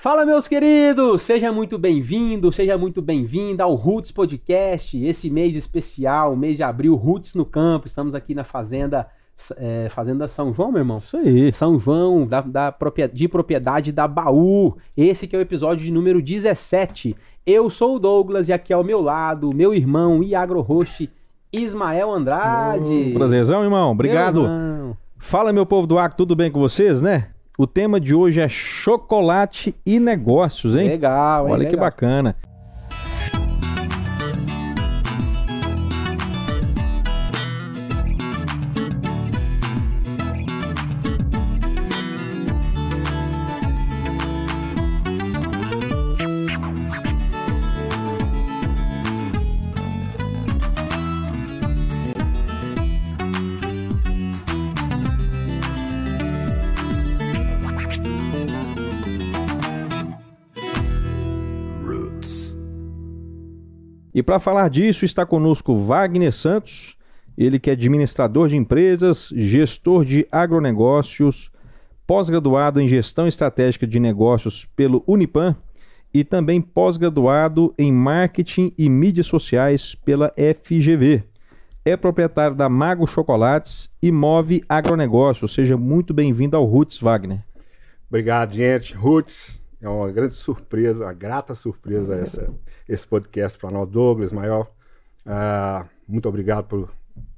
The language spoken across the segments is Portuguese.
Fala, meus queridos! Seja muito bem-vindo, seja muito bem-vinda ao Roots Podcast, esse mês especial, mês de abril, Roots no campo. Estamos aqui na Fazenda, é, Fazenda São João, meu irmão? Isso aí. São João, da, da, de propriedade da Baú. Esse que é o episódio de número 17. Eu sou o Douglas e aqui ao meu lado, meu irmão e agro-host, Ismael Andrade. Oh, prazerzão, irmão. Obrigado. Irmão. Fala, meu povo do Acre, tudo bem com vocês, né? O tema de hoje é chocolate e negócios, hein? Legal, hein? Olha Legal. que bacana. E para falar disso, está conosco Wagner Santos, ele que é administrador de empresas, gestor de agronegócios, pós-graduado em gestão estratégica de negócios pelo Unipan e também pós-graduado em marketing e mídias sociais pela FGV. É proprietário da Mago Chocolates e move agronegócio. Seja muito bem-vindo ao Roots, Wagner. Obrigado, gente. Roots, é uma grande surpresa, uma grata surpresa essa, esse podcast para nós, Douglas, Maior. Uh, muito obrigado por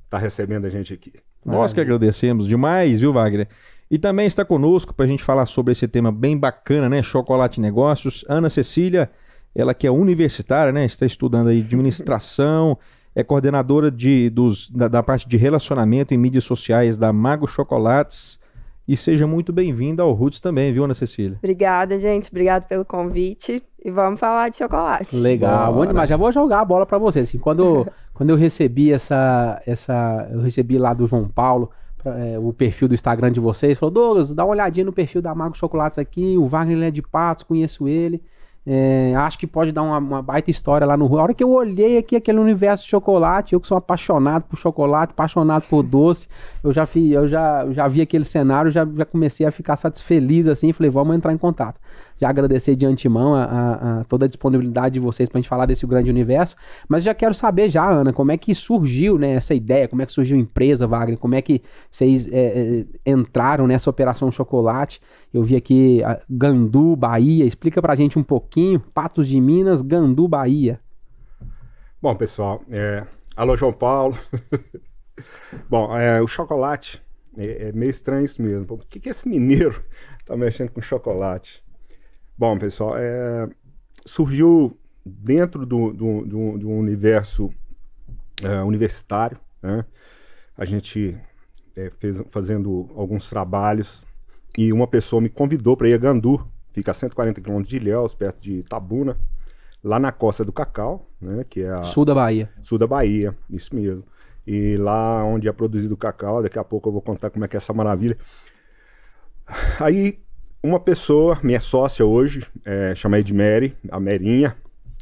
estar recebendo a gente aqui. Nós que agradecemos demais, viu, Wagner? E também está conosco para a gente falar sobre esse tema bem bacana, né? Chocolate Negócios. Ana Cecília, ela que é universitária, né? Está estudando aí administração, é coordenadora de, dos, da, da parte de relacionamento em mídias sociais da Mago Chocolates. E seja muito bem-vinda ao Roots também, viu, Ana Cecília? Obrigada, gente. Obrigado pelo convite. E vamos falar de chocolate. Legal, bom Bora. demais. Já vou jogar a bola pra você. Assim, quando, quando eu recebi essa, essa. Eu recebi lá do João Paulo pra- é, o perfil do Instagram de vocês, falou: Douglas, dá uma olhadinha no perfil da Mago Chocolates aqui. O Wagner é de Patos, conheço ele. É, acho que pode dar uma, uma baita história lá no Rio. A hora que eu olhei aqui aquele universo de chocolate, eu que sou apaixonado por chocolate, apaixonado por doce, eu já, fi, eu já, já vi aquele cenário, já, já comecei a ficar satisfeliz assim, falei, vamos entrar em contato. Já agradecer de antemão a, a- a toda a disponibilidade de vocês pra gente falar desse grande universo, mas já quero saber já, Ana, como é que surgiu né, essa ideia, como é que surgiu a empresa, Wagner, como é que vocês é, é, entraram nessa operação chocolate. Eu vi aqui a Gandu, Bahia, explica pra gente um pouquinho, Patos de Minas, Gandu, Bahia. Bom, pessoal, é... alô, João Paulo. Bom, é, o chocolate é, é meio estranho isso mesmo. Por que, que esse mineiro tá mexendo com chocolate? Bom, pessoal, é, surgiu dentro do, do, do, do universo é, universitário, né? A gente é, fez fazendo alguns trabalhos e uma pessoa me convidou para ir a Gandu, fica a 140 quilômetros de Ilhéus, perto de Itabuna, lá na costa do Cacau, né? Que é a Sul da Bahia. sul da Bahia, isso mesmo. E lá onde é produzido o cacau, daqui a pouco eu vou contar como é que é essa maravilha. Aí, uma pessoa, minha sócia hoje, é, chama Edmary, a Merinha,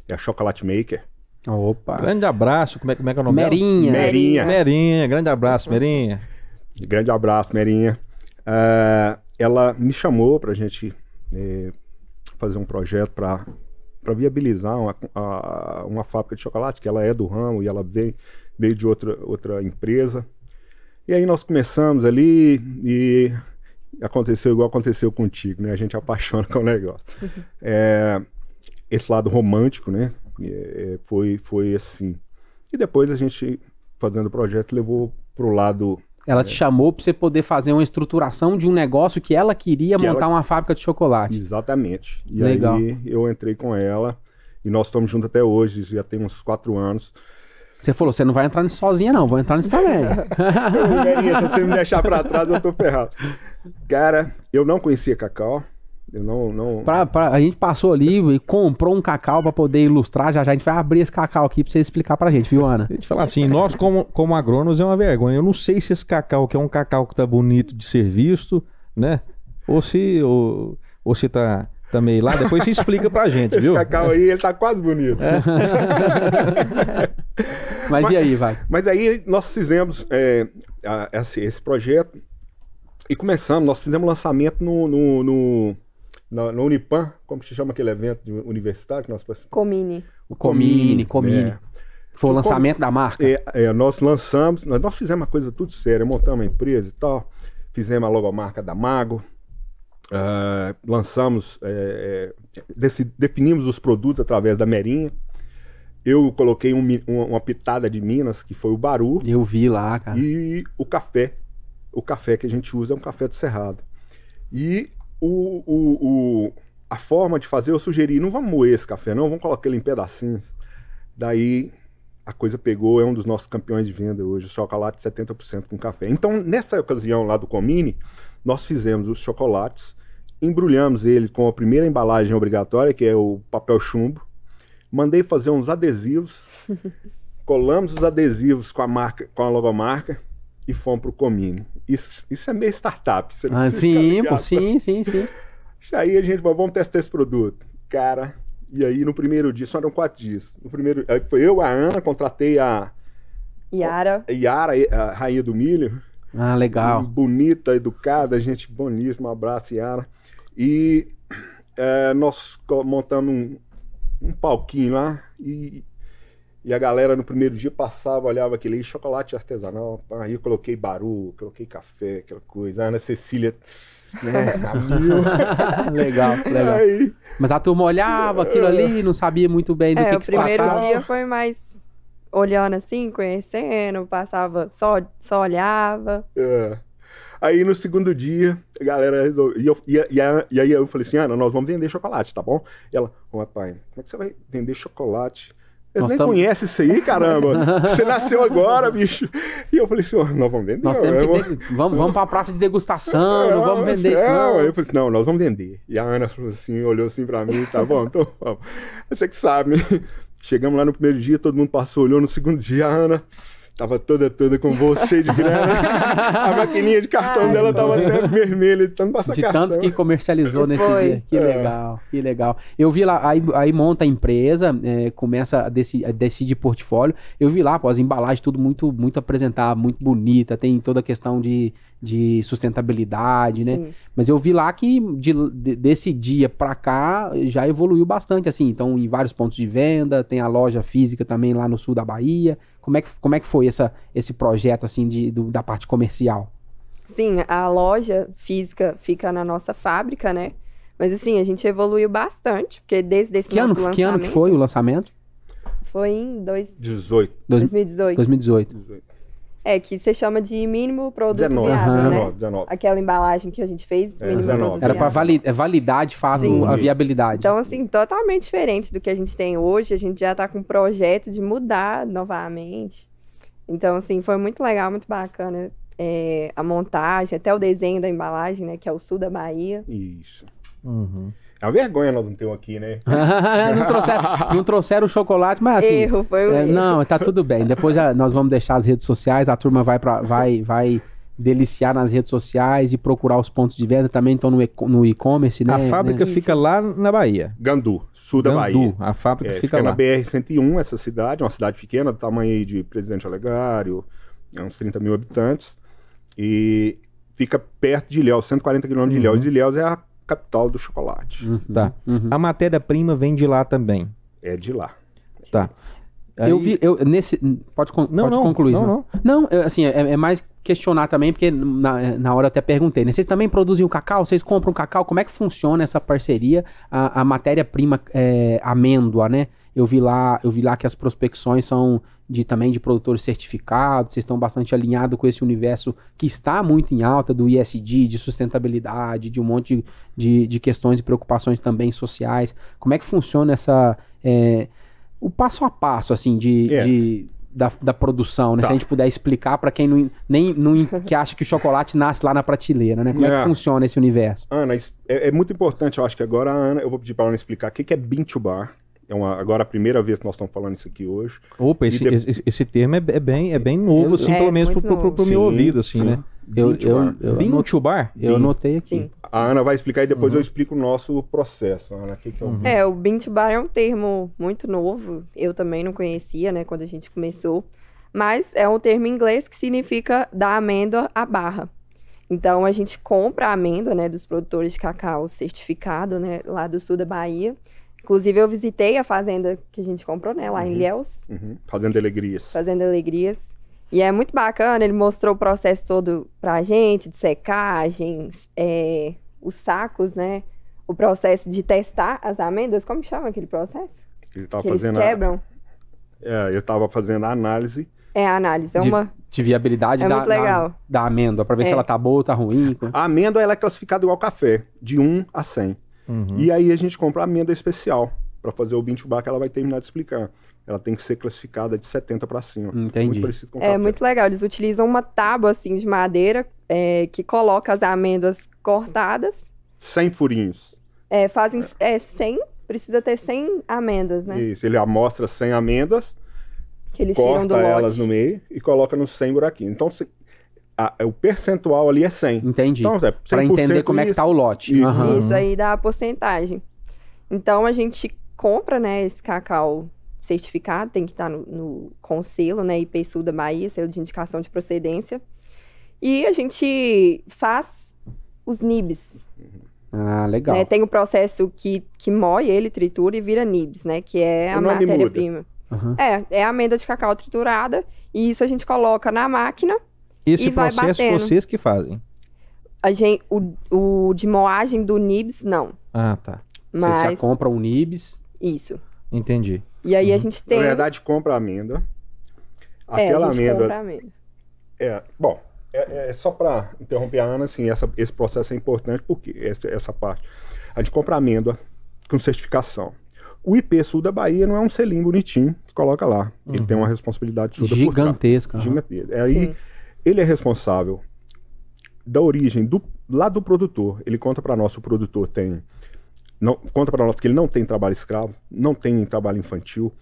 é a Chocolate Maker. Opa. Grande abraço, como é, como é que é o nome dela? Merinha. Merinha. Merinha, grande abraço, Merinha. Grande abraço, Merinha. Ah, ela me chamou para a gente eh, fazer um projeto para viabilizar uma, a- uma fábrica de chocolate, que ela é do ramo e ela veio, veio de outra, outra empresa. E aí nós começamos ali e aconteceu igual aconteceu contigo, né? A gente apaixona com o negócio. É, esse lado romântico, né? É, foi, foi assim. E depois a gente, fazendo o projeto, levou pro lado Ela te chamou pra você poder fazer uma estruturação de um negócio que ela queria Que montar ela- uma fábrica de chocolate. Exatamente. E Legal. aí eu entrei com ela e nós estamos juntos até hoje, já tem uns quatro anos. Você falou, você não vai entrar nisso sozinha, não, vou entrar nisso também. Se você me deixar pra trás, eu tô ferrado. Cara, eu não conhecia Cacau. Eu não. não... Pra- pra- a gente passou ali e comprou um cacau pra poder ilustrar. Já já a gente vai abrir esse cacau aqui pra você explicar pra gente, viu, Ana? Deixa eu te falar assim, nós como, como agrônomos é uma vergonha. Eu não sei se esse cacau que é um cacau que tá bonito de ser visto, né? Ou se, ou, ou se tá, tá meio lá. Depois você explica pra gente, Esse viu? Cacau aí, ele tá quase bonito. Mas, e aí, vai? Mas aí nós fizemos é, a- esse, esse projeto e começamos. Nós fizemos lançamento no, no, no- na, no Unipan, como se chama aquele evento de universitário que nós participamos? Comini. O Comini, Comini. né? Foi o lançamento da marca. É, é, nós lançamos, nós, nós fizemos uma coisa tudo séria, montamos uma empresa e tal, fizemos a logomarca da Mago, ah, lançamos, é, é, deci- definimos os produtos através da Merinha. Eu coloquei um uma, uma pitada de Minas, que foi o Baru, Eu vi lá, cara. e o café. O café que a gente usa é um café do Cerrado. E o, o- o- a forma de fazer, eu sugeri, não vamos moer esse café, não, vamos colocar ele em pedacinhos. Daí a coisa pegou, é um dos nossos campeões de venda hoje, o chocolate 70% com café. Então, nessa ocasião lá do Comini, nós fizemos os chocolates, embrulhamos eles com a primeira embalagem obrigatória, que é o papel chumbo. Mandei fazer uns adesivos, colamos os adesivos com a marca, com a logomarca e fomos pro Comini. Isso, isso é meio startup. Você não Ah, sim, pô, sim, sim, sim. Aí a gente falou, vamos testar esse produto. Cara, e aí no primeiro dia, só eram quatro dias. No primeiro, aí foi eu, a Ana, contratei a Yara. Yara, a rainha do milho. Ah, legal. Bonita, educada, gente boníssima. Um abraço, Yara. E é, nós montamos um, um palquinho lá e, e a galera no primeiro dia passava, olhava aquele "Ih, chocolate artesanal. Aí eu coloquei baru, coloquei café, aquela coisa. A Ana Cecília, né, legal, legal. Aí, Mas a turma olhava aquilo ali, não sabia muito bem do É, que, o que se primeiro tratava. dia foi mais olhando assim, conhecendo, passava, só, só olhava. É. Aí no segundo dia, a galera resolveu. E, eu- e, e, e aí eu falei assim: Ana, nós vamos vender chocolate, tá bom? E ela, ô pai, como é que você vai vender chocolate? Eles Nós nem tamo- conhecem isso aí, caramba. Você nasceu agora, bicho. E eu falei assim: ó, nós vamos vender. Nós temos que. de- Vamos, vamos pra praça de degustação, não vamos vender. É, não. Eu falei assim: não, nós vamos vender. E a Ana falou assim: olhou assim pra mim, tá bom, então vamos. Você que sabe. Chegamos lá no primeiro dia, todo mundo passou, olhou. No segundo dia, a Ana tava toda, toda com cheio de grana. a maquininha de cartão Ai, dela tava até vermelha, de tanto passar De cartão. tanto que comercializou nesse Foi. dia. Que É. legal, que legal. Eu vi lá, aí, aí monta a empresa, é, começa a, deci, a decidir portfólio. Eu vi lá, pô, as embalagens tudo muito, muito apresentável, muito bonita, tem toda a questão de, de sustentabilidade, né? Sim. Mas eu vi lá que de- de- desse dia pra cá já evoluiu bastante, assim. Então, em vários pontos de venda, tem a loja física também lá no sul da Bahia. Como é que, como é que foi essa, esse projeto, assim, de, do- da parte comercial? Sim, a loja física fica na nossa fábrica, né? Mas assim, a gente evoluiu bastante, porque desde esse Que ano, nosso que ano que lançamento- foi o lançamento? Foi em dois, 18. Dois- 2018. 2018. 18. É, que você chama de mínimo produto 19, viável, aham. né? 19, 19. Aquela embalagem que a gente fez, É, mínimo 19. produto Era pra viável. vali é validar de fato Sim. a viabilidade. Então, assim, totalmente diferente do que a gente tem hoje. A gente já tá com um projeto de mudar novamente. Então, assim, foi muito legal, muito bacana é, a montagem, até o desenho da embalagem, né? Que é o sul da Bahia. Isso. Uhum. É uma vergonha nós não temos aqui, né? não, trouxeram, não trouxeram o chocolate, mas assim. erro, foi um é, erro. não, tá tudo bem. Depois a- nós vamos deixar as redes sociais, a turma vai, pra, vai, vai deliciar nas redes sociais e procurar os pontos de venda também, então no e-commerce, né? a fábrica né? fica lá na Bahia. Gandu, sul da Gandu, Bahia. A fábrica É, fica, fica na lá. BR-101, essa cidade, uma cidade pequena, do tamanho aí de Presidente Olegário, é uns 30 mil habitantes, e fica perto de Ilhéus, 140 quilômetros de Ilhéus. E Ilhéus é a capital do chocolate. Uhum, Tá. uhum. A matéria-prima vem de lá também. É de lá. Tá. Eu Aí- vi, eu, nesse. Pode, con- Não, pode não, concluir. não, Não, não eu, assim, é, é mais questionar também, porque na, na hora eu até perguntei, né? Vocês também produzem o cacau? Vocês compram cacau? Como é que funciona essa parceria? A, a matéria-prima é, amêndoa, né? Eu vi lá, eu vi lá que as prospecções são de também de produtores certificados, vocês estão bastante alinhados com esse universo que está muito em alta do ISD, de sustentabilidade, de um monte de, de, de questões e preocupações também sociais. Como é que funciona essa. é, o passo a passo, assim, de, É. de- da, da produção, né? Tá. Se a gente puder explicar para quem não, nem, não, que acha que o chocolate nasce lá na prateleira, né? Como é, É. que funciona esse universo? Ana, é, é muito importante, eu acho que agora a Ana, eu vou pedir para a Ana explicar o que que é Bean to Bar. É uma, agora a primeira vez que nós estamos falando isso aqui hoje. Opa, esse, de- esse, esse termo é, é bem, é bem novo, Eu- assim, É, pelo menos pro, muito pro, pro, pro novo. meu Sim, ouvido, assim, sim. né? Eu, eu, Bar. eu, Bean to bar? eu anotei aqui. Sim. A Ana vai explicar e depois Uhum. eu explico o nosso processo, Ana. O que, que é o É, o bean to bar é um termo muito novo. Eu também não conhecia, né, quando a gente começou. Mas é um termo em inglês que significa da amêndoa à barra. Então a gente compra a amêndoa, né, dos produtores de cacau certificado, né, lá do sul da Bahia. Inclusive eu visitei a fazenda que a gente comprou, né, lá em Uhum. Ilhéus, Uhum. Fazendo alegrias. Fazenda Alegrias. E é muito bacana, ele mostrou o processo todo pra gente, de secagens, é, os sacos, né? O processo de testar as amêndoas, como chama aquele processo? Ele tava que eles fazendo a, quebram. é, eu estava fazendo a análise. É a análise, é De- uma... De viabilidade É da, muito da- legal. Da, amêndoa, pra ver se É. ela tá boa ou tá ruim. A amêndoa ela é classificada igual café, de 1 a 100. Uhum. E aí a gente compra a amêndoa especial para fazer o bintubá que ela vai terminar de explicar. Ela tem que ser classificada de 70 para cima. Entendi. Muito parecido com É café. muito legal. Eles utilizam uma tábua, assim, de madeira, é, que coloca as amêndoas cortadas. 100 furinhos. É, fazem é, 100, precisa ter 100 amêndoas, né? Isso, ele amostra 100 amêndoas, Que eles tiram do corta lote. elas no meio e coloca nos 100 buraquinhos. Então se- a- o percentual ali é 100. Entendi. Então, é 100% pra entender como é que isso. tá o lote. Isso. Aham. Isso aí dá a porcentagem. Então a gente compra, né, esse cacau certificado, tem que estar no, no- com selo, né, IP Sul da Bahia, selo de indicação de procedência. E a gente faz os nibs, Ah, legal. né? Tem o processo que, que moe ele, tritura e vira nibs, né, que é a nome matéria-prima. Aham. É, é a amêndoa de cacau triturada e isso a gente coloca na máquina. Esse E processo vocês que fazem. A gente, o, o de moagem do nibs, não. Ah, tá. Vocês já Mas, compram o Nibs. isso. Entendi. E aí a Uhum. gente Na tem... verdade, compra a amêndoa. é, Aquela a gente amêndoa. compra a amêndoa. É, bom, é, é só para interromper a Ana, assim, essa- esse processo é importante porque essa, essa parte. A gente compra amêndoa com certificação. O IP Sul da Bahia não é um selinho bonitinho que coloca lá. Ele Uhum. tem uma responsabilidade toda por trás. Gigantesca. aham. Gigantesca. É Aí Sim. Ele é responsável da origem do lá do produtor. Ele conta para nós, o produtor tem não conta para nós que ele não tem trabalho escravo, não tem trabalho infantil.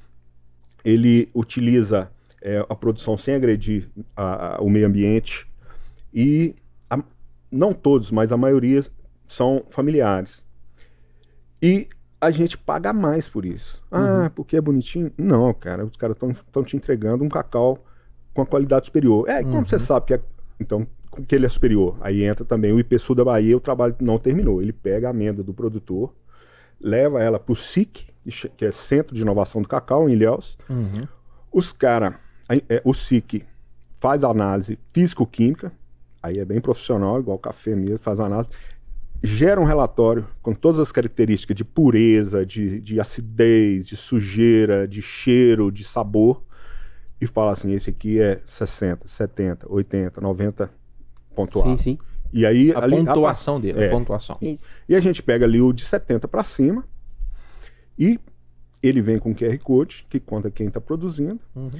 Ele utiliza é, a produção sem agredir a- a- o meio ambiente e a- não todos, mas a maioria são familiares. E a gente paga mais por isso. Ah, porque é bonitinho? Não, cara, os caras estão te entregando um cacau com a qualidade superior. É, e como Uhum. você sabe que é, então que ele é superior? Aí entra também o IP Sul da Bahia, o trabalho não terminou. Ele pega a amêndoa do produtor, leva ela para o SIC, que é Centro de Inovação do Cacau, em Ilhéus. Uhum. Os caras, o SIC faz a análise físico-química, aí é bem profissional, igual café mesmo, faz a análise, gera um relatório com todas as características de pureza, de, de acidez, de sujeira, de cheiro, de sabor, e fala assim, esse aqui é 60, 70, 80, 90 pontuado. Sim, sim. E aí, A ali, a pontuação dele, é. a pontuação. Isso. e a gente pega ali o de 70 para cima e ele vem com QR Code, que conta quem está produzindo, Uhum.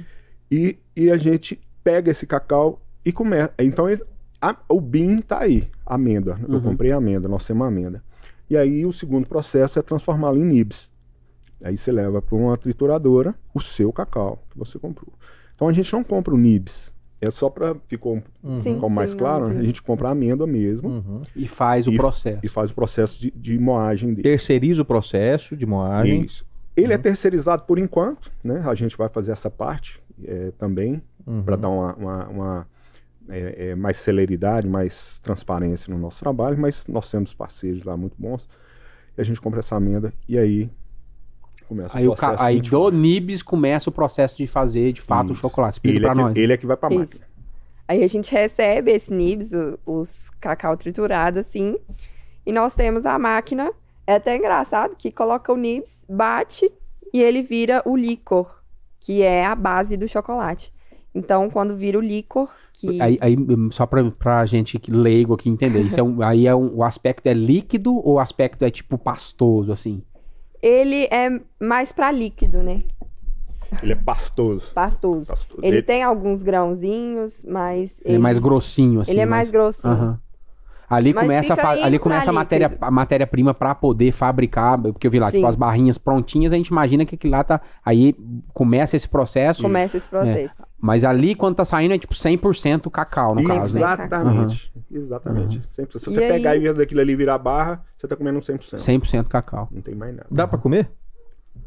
e, e a gente pega esse cacau e começa. Então ele- a- o BIM tá aí, a amêndoa. Eu Uhum. comprei a amêndoa, nós temos a amêndoa. E aí o segundo processo é transformá-lo em nibs. Aí você leva para uma trituradora o seu cacau que você comprou. Então a gente não compra o nibs. É só para ficou um Uhum. Sim. ficou mais não, claro, né? a gente compra a amêndoa mesmo Uhum. E faz o E- processo. e faz o processo de, de moagem dele. Terceiriza o processo de moagem. Isso. Ele é Uhum. terceirizado por enquanto, né? A gente vai fazer essa parte é, também Uhum. para dar uma, uma- uma, é, é, mais celeridade, mais transparência no nosso trabalho, mas nós temos parceiros lá muito bons e a gente compra essa amenda e aí começa Aí, o o processo. aí 24. do Nibs começa o processo de fazer, de fato, o Isso. chocolate. Explica ele, pra é que, nós. ele é que vai para Isso. máquina. Aí a gente recebe esse nibs, o- os cacau triturado, assim, e nós temos a máquina. É até engraçado que coloca o nibs, bate e ele vira o licor, que é a base do chocolate. Então, quando vira o licor, que Aí, aí, só pra, pra gente que leigo aqui entender, isso é um, aí é um, o aspecto é líquido ou o aspecto é tipo pastoso, assim? Ele é mais pra líquido, né? Ele é pastoso. Pastoso. pastoso. Ele Ele- tem alguns grãozinhos, mas Ele, é mais grossinho, assim. ele é mais grossinho. Aham. Ali Mas começa, a, ali pra começa a matéria líquido. a matéria-prima para poder fabricar, porque eu vi lá, Sim. tipo, as barrinhas prontinhas, a gente imagina que aquilo lá tá. Aí começa esse processo, Começa esse processo. mas ali quando tá saindo é tipo 100% cacau, no caso, né? Exatamente. Exatamente. 100%. Se E você pegar aí- e ver daquilo ali virar barra, você tá comendo um 100%. 100% cacau. Não tem mais nada. Dá pra comer?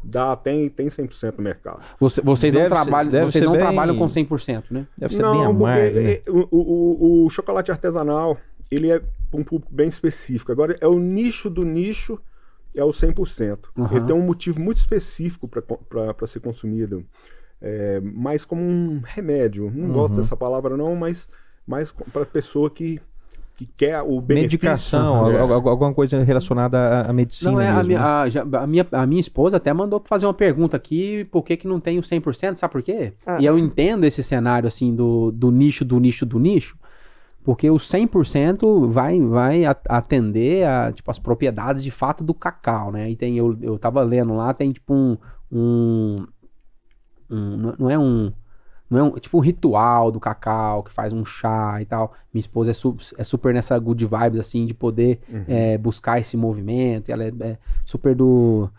Dá, tem, tem 100% no mercado. Você- vocês não, Deve ser- trabalham, deve vocês ser não bem- trabalham com 100%, né? Deve ser bem Não, porque amargo, né? é, o, o- o- chocolate artesanal, ele é pra um público bem específico. Agora, é o nicho do nicho, é o 100%. Aham. Ele tem um motivo muito específico para ser consumido. É, mais como um remédio. Não gosto Uhum. dessa palavra não, mas mais para pessoa que, que quer o benefício. Medicação, É. al- alguma coisa relacionada à, medicina. Não, é, a, mesmo, minha, né? a, a minha, a minha esposa até mandou fazer uma pergunta aqui, por que que não tem o 100%, sabe por quê? Ah. E eu entendo esse cenário, assim, do, do nicho, do nicho, do nicho, porque o 100% vai, vai a- atender a, tipo, as propriedades de fato do cacau, né? E tem, eu, eu tava lendo lá, tem, tipo, um... um, um- não é um... Não é um, tipo um ritual do cacau que faz um chá e tal. Minha esposa é, su- é super nessa good vibes, assim, de poder Uhum. é, buscar esse movimento. Ela é, é super do.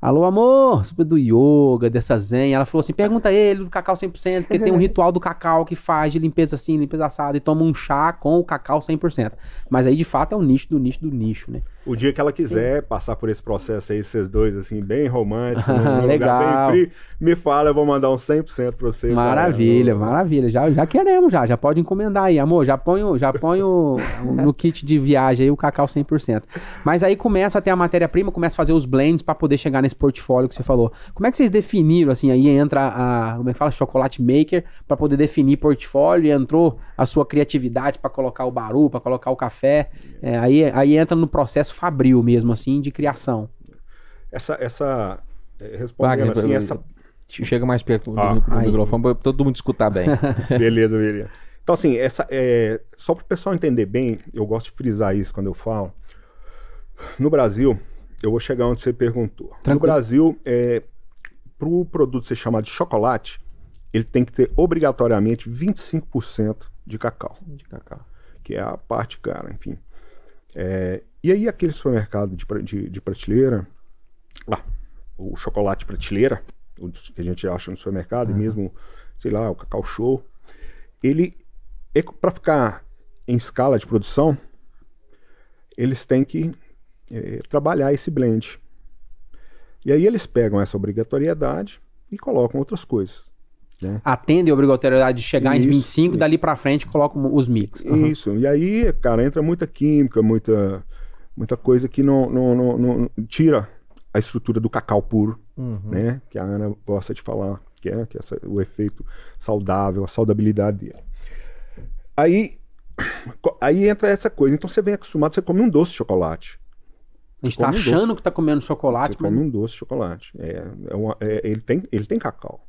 Alô, amor! Super do yoga, dessa zen. Ela falou assim: pergunta ele do cacau 100%, porque tem um ritual do cacau que faz de limpeza assim, limpeza assada, e toma um chá com o cacau 100%. Mas aí, de fato, é o nicho do nicho do nicho, né? O dia que ela quiser passar por esse processo aí, vocês dois, assim, bem romântico, num, Legal. lugar bem frio, me fala, eu vou mandar um 100% pra você. Maravilha, maravilha. Já, já queremos, já. Já pode encomendar aí, amor. Já põe, o- já põe o, no kit de viagem aí o cacau 100%. Mas aí começa a ter a matéria-prima, começa a fazer os blends para poder chegar nesse portfólio que você falou. Como é que vocês definiram, assim, aí entra a, como é que fala, chocolate maker, para poder definir portfólio e entrou a sua criatividade para colocar o baru, para colocar o café. É, aí, aí entra no processo fabril mesmo, assim, de criação. Essa, essa, eh, respondendo Wagner, assim, essa Chega mais perto do, Ah. do Aí. microfone para todo mundo escutar bem. Beleza, beleza. Então, assim, essa, é, só para o pessoal entender bem, eu gosto de frisar isso quando eu falo. No Brasil, eu vou chegar onde você perguntou. No Tranquilo. Brasil, é, para o produto ser chamado de chocolate, ele tem que ter obrigatoriamente 25% de cacau, De cacau. que é a parte cara, enfim. É, e aí, aquele supermercado de, de, de prateleira, lá, o chocolate prateleira, o que a gente acha no supermercado, e mesmo, sei lá, o cacau show, ele, para ficar em escala de produção, eles têm que eh, trabalhar esse blend. E aí eles pegam essa obrigatoriedade e colocam outras coisas. Atende a obrigatoriedade de chegar em Isso, 25 e dali para frente colocam os mix. Aham. Isso. E aí, cara, entra muita química, muita, muita coisa que não, não, não, não- tira a estrutura do cacau puro, Uhum. né? Que a Ana gosta de falar, que é, que é essa- o efeito saudável, a saudabilidade dele. Aí, aí entra essa coisa. Então você vem acostumado, você come um doce de chocolate. A gente tá um achando doce. que tá comendo chocolate, Você mas come um doce de chocolate. É, é uma- é- ele, tem, ele tem cacau.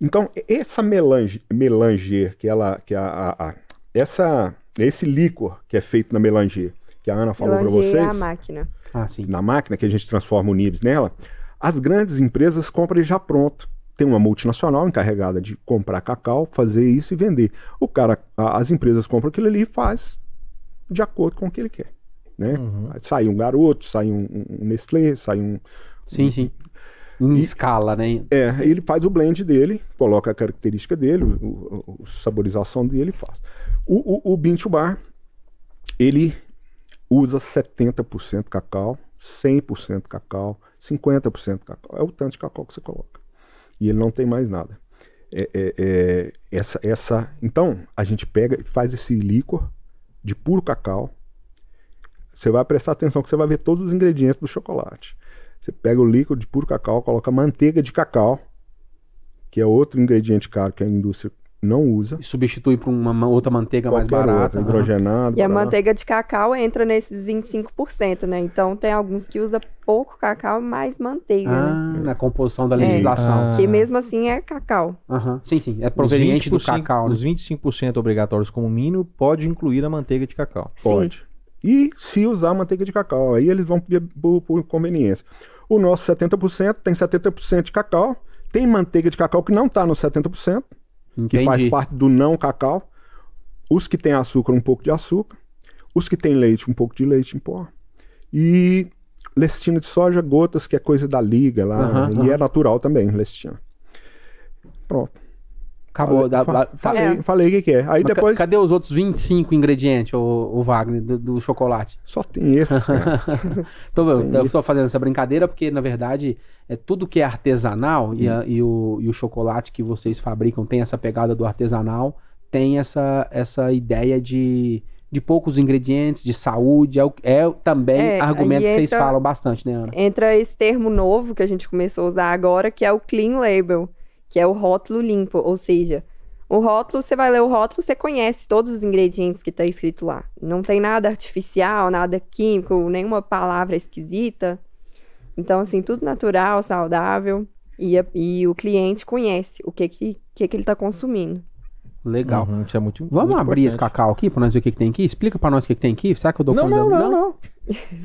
Então, essa melange, melanger, que ela. Que a, a- a- essa, esse líquor que é feito na melanger, que a Ana falou para vocês, é a máquina. Ah, sim. na máquina que a gente transforma o nibs nela, as grandes empresas compram ele já pronto. Tem uma multinacional encarregada de comprar cacau, fazer isso e vender. O cara, a- as empresas compram aquilo ali e faz de acordo com o que ele quer. Né? Uhum. Sai um garoto, sai um, um Nestlé, sai um, Sim, sim. Em escala, né? É, ele faz o blend dele, coloca a característica dele, o, o- o- saborização dele e faz. O, o, o Bean to Bar, ele usa 70% cacau, 100% cacau, 50% cacau. É o tanto de cacau que você coloca. E ele não tem mais nada. É, é- é- essa, essa, então, a gente pega e faz esse líquor de puro cacau. Você vai prestar atenção que você vai ver todos os ingredientes do chocolate. Você pega o líquido de puro cacau, coloca manteiga de cacau, que é outro ingrediente caro que a indústria não usa. E substitui por uma ma- outra manteiga mais Qualquer barata. outra, hidrogenado. E a parará. manteiga de cacau entra nesses 25%, né? Então tem alguns que usa pouco cacau e mais manteiga, né? Ah, na composição da É. legislação. Ah. Que mesmo assim é cacau. Aham. Sim, sim. É proveniente do 20%, cacau. Né? Os 25% obrigatórios como mínimo pode incluir a manteiga de cacau. Pode. E se usar manteiga de cacau, aí eles vão pedir por, por conveniência. O nosso 70% tem 70% de cacau, tem manteiga de cacau que não está no 70%, que faz parte do não cacau. Os que tem açúcar, um pouco de açúcar. Os que tem leite, um pouco de leite em pó. E lecitina de soja, gotas, que é coisa da liga lá. Aham, e aham. é natural também, lecitina. Pronto. Acabou. Falei, da- da- tá- falei, É. falei o que, que é. Aí Mas depois Cadê os outros 25 ingredientes, o, o Wagner, do, do chocolate? só tem esse. eu, Tem eu tô fazendo essa brincadeira porque, na verdade, é tudo que é artesanal e, Hum. a- e o, e o chocolate que vocês fabricam tem essa pegada do artesanal, tem essa, essa ideia de, de poucos ingredientes, de saúde. É, o- é também É, argumento que vocês falam bastante, né, Ana? Entra esse termo novo que a gente começou a usar agora, que é o clean label, que é o rótulo limpo, ou seja, o rótulo, você vai ler o rótulo, você conhece todos os ingredientes que tá escrito lá. Não tem nada artificial, nada químico, nenhuma palavra esquisita. Então, assim, tudo natural, saudável. E, e o cliente conhece o que, que, que, que ele tá consumindo. Legal. Uhum, isso é muito Vamos muito abrir esse importante. cacau aqui pra nós ver o que, que tem aqui? Explica pra nós o que, que tem aqui. Será que eu dou Não, conta não, de- não, não.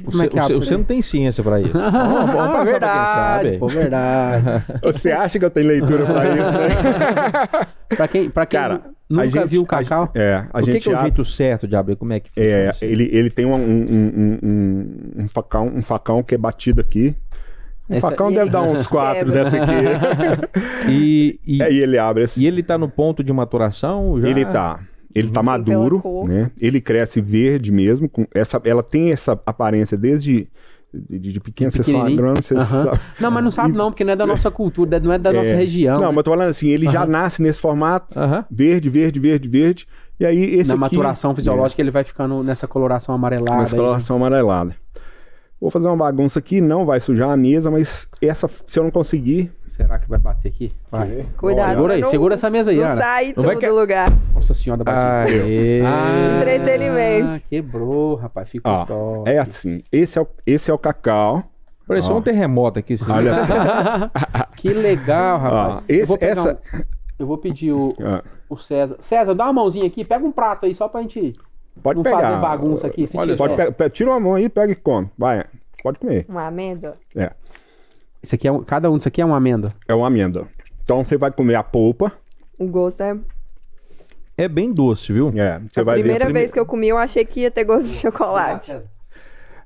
Como Você, é que abre você- não tem ciência pra isso. Vamos, vamos Ah, passar pra verdade, quem sabe. Pô, verdade. Você acha que eu tenho leitura pra isso, né? pra quem, pra quem Cara, a nunca gente- viu o a cacau, gente- é, a o que, gente que é o jeito certo de abrir? Como é que funciona É, ele, ele tem um, um, um, um, um facão, um facão que é batido aqui. O Essa- facão e- deve dar uns quatro dessa aqui. E, e, Aí ele abre assim. e ele tá no ponto de maturação já? Ele tá. Ele tá Sim, maduro, né? Ele cresce verde mesmo. Com essa, ela tem essa aparência desde de, de, de pequeno. Você agrônomo, você sabe. Não, mas não sabe não, porque não é da nossa cultura, não é da nossa É. região. Não, né? mas eu tô falando assim, ele já nasce nesse formato verde, verde, verde, verde. E aí esse Na aqui... maturação fisiológica ele vai ficando nessa coloração amarelada. Nessa aí. coloração amarelada. Vou fazer uma bagunça aqui, não vai sujar a mesa, mas essa, se eu não conseguir... Será que vai bater aqui? Vai. Cuidado. Segura aí, não- segura essa mesa aí, Não Ana. sai Não vai que- do lugar. Nossa senhora da batida. Aê. Ah, Entretenimento. quebrou, rapaz. Ficou Ó, top. é assim, esse é o, esse é o cacau. Pareceu um terremoto aqui. esse- Olha só. que legal, rapaz. Ó, eu, esse- vou essa- um- eu vou pedir o, Ah, o César. César, dá uma mãozinha aqui, pega um prato aí só pra gente pode não pegar. fazer bagunça aqui. Se Olha. Pode pegar, pe- tira uma mão aí, pega e come. Vai, pode comer. Uma amêndoa. É, Isso aqui é um- cada um disso aqui é uma amêndoa. é uma amêndoa. Então você vai comer a polpa. O gosto é. É bem doce, viu? É, você a vai primeira ver. vez que eu comi, eu achei que ia ter gosto de chocolate.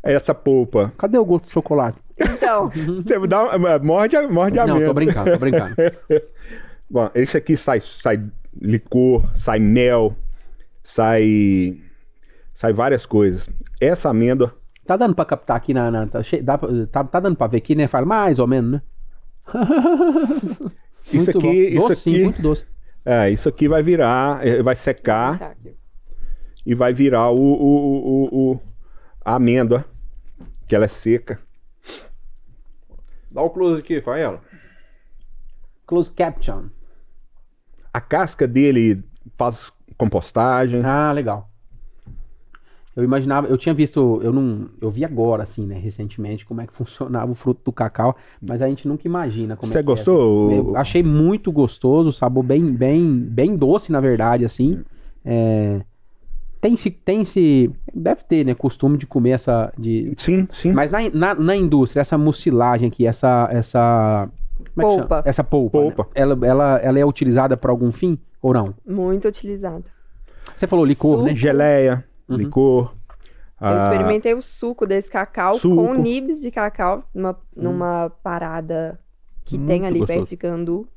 Essa polpa. Cadê o gosto de chocolate? Então, Você dá, uma- morde, a- morde a Não, tô brincando, tô brincando. Bom, esse aqui sai, sai licor, sai mel, sai. Sai várias coisas. Essa amêndoa. Tá dando pra captar aqui na. na- tá, tá, tá dando pra ver aqui, né? Fala mais ou menos, né? Isso Muito aqui, bom. isso Doce, sim, aqui, muito doce. é, isso aqui vai virar, eh, vai secar e vai virar o, o, o, o- a amêndoa, que ela é seca. Dá o close aqui, Faela. Close caption. A casca dele faz compostagem. Ah, legal. Eu imaginava, eu tinha visto, eu não, eu vi agora, assim, né, recentemente, como é que funcionava o fruto do cacau, mas a gente nunca imagina como Você é que gostou? é. Eu achei muito gostoso, o sabor bem, bem, bem doce, na verdade, assim. É, tem se, tem se, deve ter, né, costume de comer essa, de, Sim, sim. mas na, na, na indústria, essa mucilagem aqui, essa, essa, como é que Polpa. chama? Essa polpa, né? Polpa. Ela, ela, ela é utilizada para algum fim ou não? Muito utilizado. Você falou licor, Suco. né? Geleia, Uhum. licor. Eu ah, experimentei o suco desse cacau Suco. com nibs de cacau numa, numa parada que tem Muito ali gostoso. perto de Candu.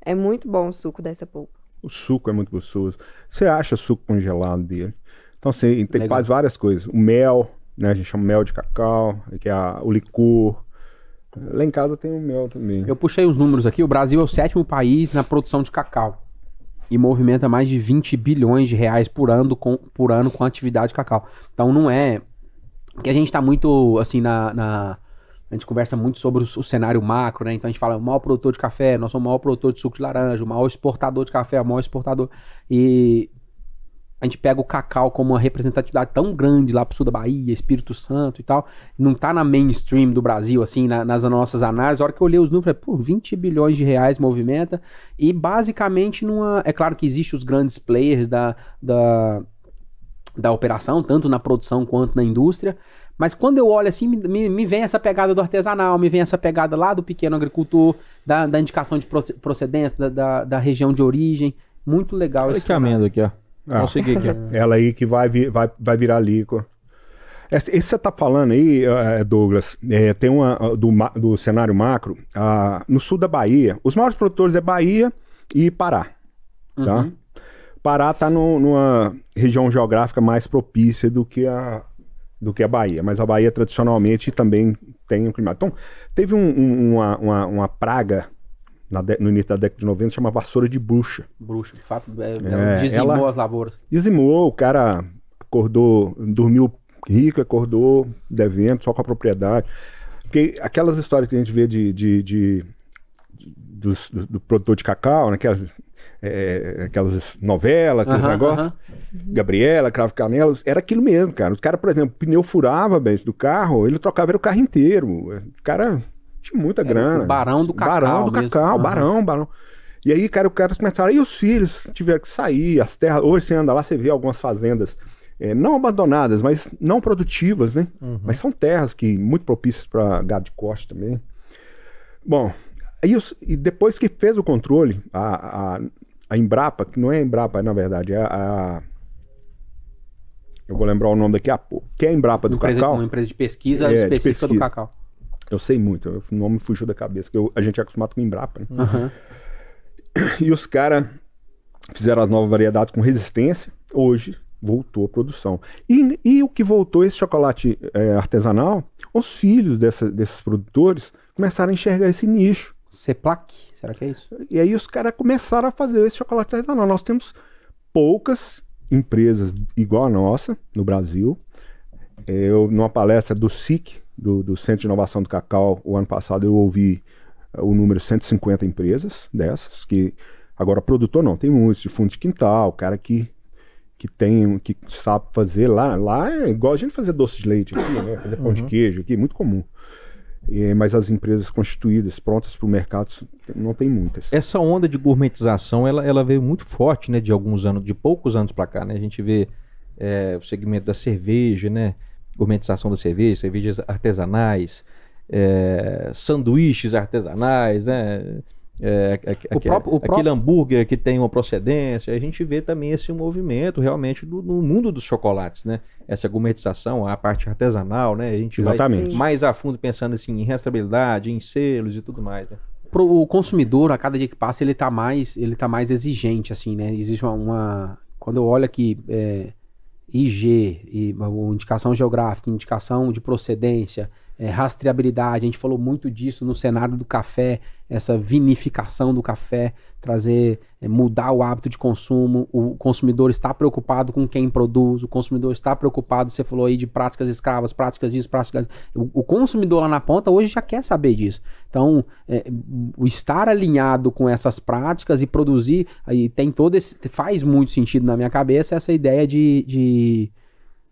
É muito bom o suco dessa polpa. O suco é muito gostoso. Você acha suco congelado dele. Então, assim, tem, Legal. faz várias coisas. O mel, né? A gente chama mel de cacau, que é a- o licor. Lá em casa tem o mel também. Eu puxei os números aqui. O Brasil é o sétimo país na produção de cacau. E movimenta mais de 20 bilhões de reais por ano com, por ano com a atividade de cacau. Então não é. Que a gente tá muito, assim, na. na- a gente conversa muito sobre o, o cenário macro, né? Então a gente fala o maior produtor de café, nós somos o maior produtor de suco de laranja, o maior exportador de café, o maior exportador. E a gente pega o cacau como uma representatividade tão grande lá pro sul da Bahia, Espírito Santo e tal, não tá na mainstream do Brasil, assim, na- nas nossas análises. A hora que eu olhei os números, eu falei, pô, 20 bilhões de reais movimenta, e basicamente numa. É claro que existem os grandes players da, da, da operação, tanto na produção quanto na indústria. Mas quando eu olho assim, me, me- vem essa pegada do artesanal, me vem essa pegada lá do pequeno agricultor, da, da indicação de proce- procedência, da, da, da região de origem. Muito legal Olha esse que amêndoa aqui, ó. Ah. Não sei o que que é. Ela aí que vai, vai, vai virar licor. Esse, que você tá falando aí, eh, Douglas, eh, tem uma do, do cenário macro, no sul da Bahia, os maiores produtores é Bahia e Pará. tá? Uhum. Pará está numa região geográfica mais propícia do que a do que a Bahia, mas a Bahia tradicionalmente também tem um clima. Então, teve um- um- uma, uma, uma praga de- no início da década de 90 chama vassoura de bruxa. Bruxa, de fato, é, É, dizimou ela- as lavouras. Dizimou, o cara acordou, dormiu rico, acordou devendo só com a propriedade. Porque aquelas histórias que a gente vê de, de, de- dos- do, do produtor de cacau, né? aquelas, é, aquelas novelas, aqueles negócios. Gabriela, Cravo Canelas, era aquilo mesmo, cara. O cara, por exemplo, o pneu furava, bem, do carro, ele trocava era o carro inteiro. O cara tinha muita Era grana. o barão do cacau Barão do mesmo. cacau, barão, barão. E aí, cara, os caras começaram. E os filhos tiveram que sair, as terras. Hoje você anda lá, você vê algumas fazendas eh, não abandonadas, mas não produtivas, né? Mas são terras que muito propícias para gado de corte também. Bom, aí os- e depois que fez o controle, a, a, a Embrapa, que não é a Embrapa, na verdade, é a. Eu vou lembrar o nome daqui a pouco. Que é a Embrapa do Empresa, Cacau. uma empresa de pesquisa É, de específica do pesquisa. cacau. Eu sei muito, o nome fugiu da cabeça, que eu- a gente é acostumado com Embrapa. Né? Aham. E os caras fizeram as novas variedades com resistência. Hoje voltou a produção. E, e o que voltou esse chocolate é, artesanal, os filhos dessa- desses produtores começaram a enxergar esse nicho. Ceplac, será que é isso? E aí os caras começaram a fazer esse chocolate artesanal. Nós temos poucas empresas igual a nossa no Brasil. Eu, numa palestra do SIC, do, do Centro de Inovação do Cacau, o ano passado eu ouvi eh, o número 150 empresas dessas, que agora produtor não, tem muitos de fundo de quintal, cara que, que tem, que sabe fazer lá, lá é igual a gente fazer doce de leite aqui, né? Fazer pão de queijo aqui, muito comum. E, mas as empresas constituídas, prontas para o mercado, não tem muitas. Essa onda de gourmetização, ela, ela veio muito forte, né, de alguns anos, de poucos anos pra cá, né? A gente vê é, o segmento da cerveja, né? Gourmetização da cerveja, cervejas artesanais, é, sanduíches artesanais, né? É, a- a- O aquele, próprio- o aquele próprio- hambúrguer que tem uma procedência, a gente vê também esse movimento realmente do, no mundo dos chocolates, né? Essa gourmetização, a parte artesanal, né? A gente Exatamente. vai mais a fundo pensando assim em rastreabilidade, em selos e tudo mais, né? Pro o consumidor, a cada dia que passa, ele tá mais, ele tá mais exigente, assim, né? Existe uma. uma- quando eu olho aqui, é, IG, e, indicação geográfica, indicação de procedência, é, rastreabilidade, a gente falou muito disso no cenário do café, essa vinificação do café, trazer, é, mudar o hábito de consumo, o consumidor está preocupado com quem produz, o consumidor está preocupado, você falou aí de práticas escravas, práticas disso, práticas... O, o consumidor lá na ponta hoje já quer saber disso. Então, é, o estar alinhado com essas práticas e produzir, aí tem todo esse, faz muito sentido na minha cabeça essa ideia de, de,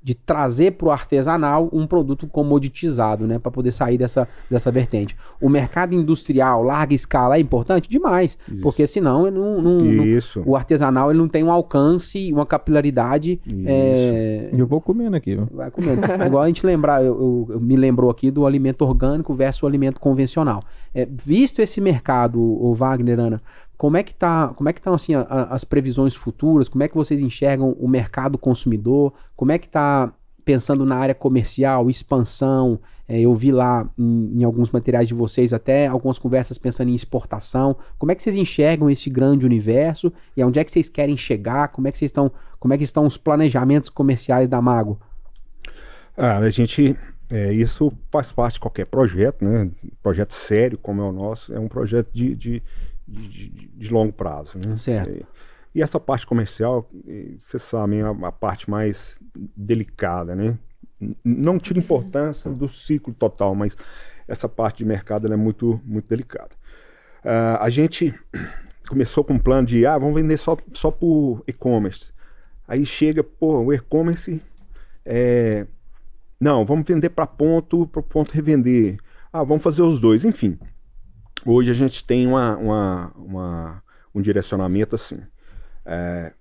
de trazer para o artesanal um produto comoditizado, né, para poder sair dessa, dessa vertente. O mercado industrial, larga escala, é importante demais, Isso. porque senão ele não, não- não- Isso. o artesanal ele não tem um alcance, uma capilaridade. Isso. é, Eu vou comendo aqui, viu? Vai comendo. Igual a gente lembrar, eu, eu- eu me lembrou aqui do alimento orgânico versus o alimento convencional. É, visto esse mercado, o Wagner, Ana, como é que tá, como é que estão assim a- a- as previsões futuras? Como é que vocês enxergam o mercado consumidor? Como é que está pensando na área comercial, expansão? É, eu vi lá em, em alguns materiais de vocês até algumas conversas pensando em exportação. Como é que vocês enxergam esse grande universo e aonde é que vocês querem chegar? Como é que vocês estão, como é que estão os planejamentos comerciais da Mago? Ah, a gente. é, isso faz parte de qualquer projeto, né? Projeto sério como é o nosso, é um projeto de, de, de, de- de longo prazo. Né? Certo. E, e essa parte comercial, vocês sabem, é a, a parte mais delicada, né? Não tira importância do ciclo total, mas essa parte de mercado é muito, muito delicada. Ah, a gente começou com um plano de, ah, vamos vender só, só por e-commerce. Aí chega, pô, o e-commerce é, não, vamos vender para ponto, para ponto revender. Ah, vamos fazer os dois. Enfim, hoje a gente tem uma, uma- uma- um direcionamento assim. É,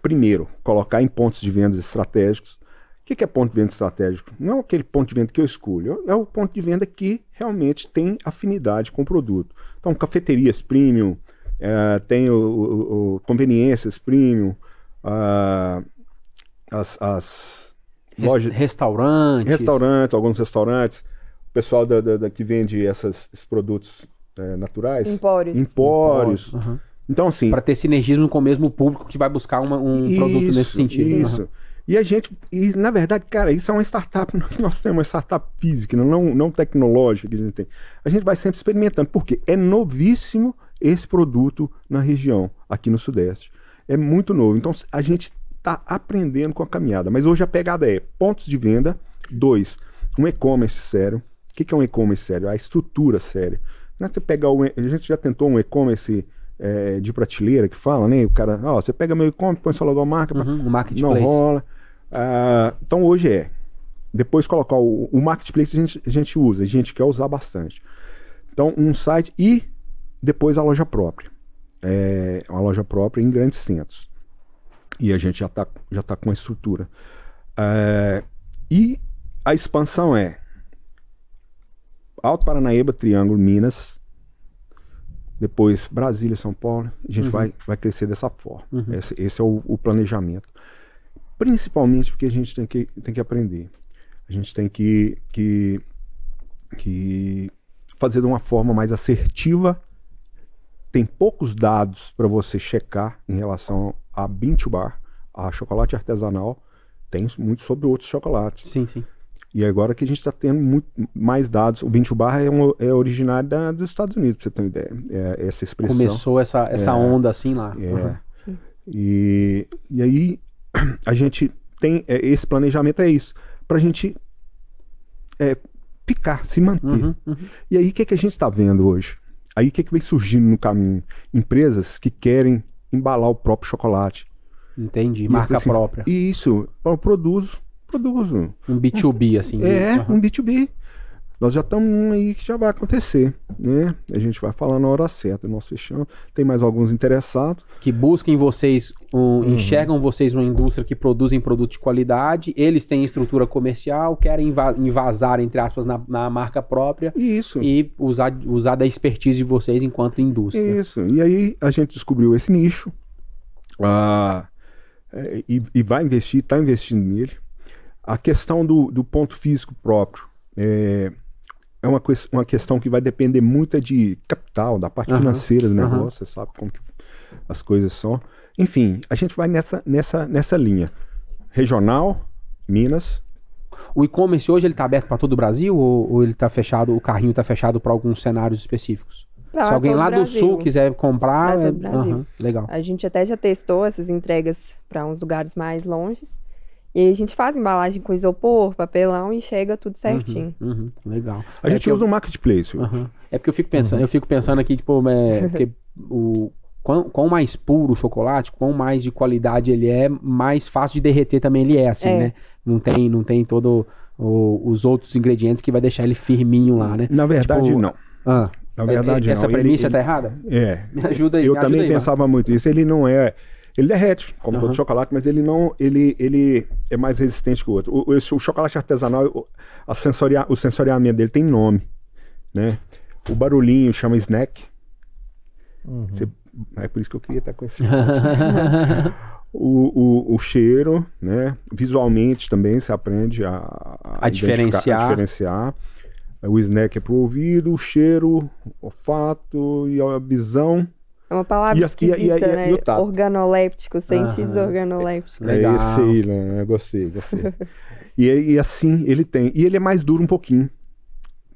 primeiro, colocar em pontos de vendas estratégicos. O que que é ponto de venda estratégico? Não é aquele ponto de venda que eu escolho, é o ponto de venda que realmente tem afinidade com o produto. Então, cafeterias premium, é, tem o, o- o- conveniências premium, ah, as, as lojas, restaurantes. restaurantes, alguns restaurantes, o pessoal da, da- da- que vende essas- esses produtos eh, naturais, Empórios. empórios. Aham. Então, assim. Para ter sinergismo com o mesmo público que vai buscar uma- um produto nesse sentido. Isso. Aham. E a gente, e na verdade, cara, isso é uma startup, nós temos uma startup física, não, não tecnológica que a gente tem. A gente vai sempre experimentando, porque é novíssimo esse produto na região, aqui no Sudeste. É muito novo. Então a gente está aprendendo com a caminhada. Mas hoje a pegada é pontos de venda, dois, um e-commerce sério. O que que é um e-commerce sério? A estrutura séria. Não é você pegar o, a gente já tentou um e-commerce eh, de prateleira que fala, né? O cara, ó, você pega meu e-commerce, põe sua logomarca, Uhum, o não rola. Ah, então hoje é. Depois colocar o, o marketplace a gente, a gente usa, a gente quer usar bastante. Então um site e depois a loja própria. É uma loja própria em grandes centros. E a gente já está já tá com a estrutura. É, e a expansão é Alto Paranaíba, Triângulo, Minas. Depois Brasília, São Paulo. A gente vai, vai crescer dessa forma. Esse, esse é o, o planejamento. Principalmente porque a gente tem que, tem que aprender. A gente tem que, que, que fazer de uma forma mais assertiva. Tem poucos dados para você checar em relação a bean to bar, a chocolate artesanal. Tem muito sobre outros chocolates. Sim, sim. E agora que a gente está tendo muito mais dados. O bean to bar é, um, é originário da- dos Estados Unidos, pra você ter uma ideia. É, essa expressão. Começou essa, essa É. onda assim lá. É. Uhum. E, e aí a gente tem é, esse planejamento é isso para a gente é, ficar, se manter. Uhum, uhum. E aí o que, que a gente está vendo hoje? Aí o que, que vem surgindo no caminho? Empresas que querem embalar o próprio chocolate. Entendi. E Marca assim, própria. Isso, eu produzo, produzo. Um B2B, assim. É, Uhum. um B2B. Nós já estamos aí que já vai acontecer, né? A gente vai falar na hora certa. Nós fechamos. Tem mais alguns interessados. que busquem vocês, um, Uhum. enxergam vocês uma indústria que produzem produto de qualidade, eles têm estrutura comercial, querem inva- invasar, entre aspas, na, na marca própria Isso. e usar, usar da expertise de vocês enquanto indústria. Isso. E aí a gente descobriu esse nicho ah, é, e, e vai investir, está investindo nele. A questão do, do ponto físico próprio é, é uma, uma questão que vai depender muito é de capital, da parte Aham, financeira do negócio, você sabe como que as coisas são. Enfim, a gente vai nessa, nessa, nessa linha. Regional, Minas, O e-commerce hoje ele tá aberto para todo o Brasil ou, ou ele tá fechado, o carrinho tá fechado para alguns cenários específicos? Pra Se alguém lá do Brasil. sul quiser comprar, é- aham, legal. A gente até já testou essas entregas para uns lugares mais longes. E aí a gente faz embalagem com isopor, papelão e chega tudo certinho. Uhum, uhum, legal. a É gente que eu- usa o marketplace. hoje. Aham. É porque eu fico pensando, eu fico pensando aqui, tipo, é, porque o quão, quão mais puro o chocolate, quão mais de qualidade ele é, mais fácil de derreter também ele é, assim, É. né? Não tem, não tem todo o- os outros ingredientes que vai deixar ele firminho lá, né? Na verdade, Tipo, não. Ah, Na verdade, essa não. Ele- premissa ele- tá errada? É. Me ajuda aí, Eu me ajuda também aí, pensava muito isso. Ele não é. Ele derrete, como Aham. todo chocolate, mas ele não. Ele, ele é mais resistente que o outro. O, o- chocolate artesanal, o, a sensoria, o sensoriamento dele tem nome. Né? O barulhinho chama snack. Você- é por isso que eu queria estar com esse. o, o, o cheiro, né? Visualmente também se aprende a, A identificar- diferenciar. a diferenciar. O snack é pro ouvido, o cheiro, o olfato e a visão. É uma palavra E e esquisita, e e né? e? Organoléptico, sentidos Aham. organolépticos. Legal. É esse aí, né? Gostei, gostei. e, e assim ele tem. E ele é mais duro um pouquinho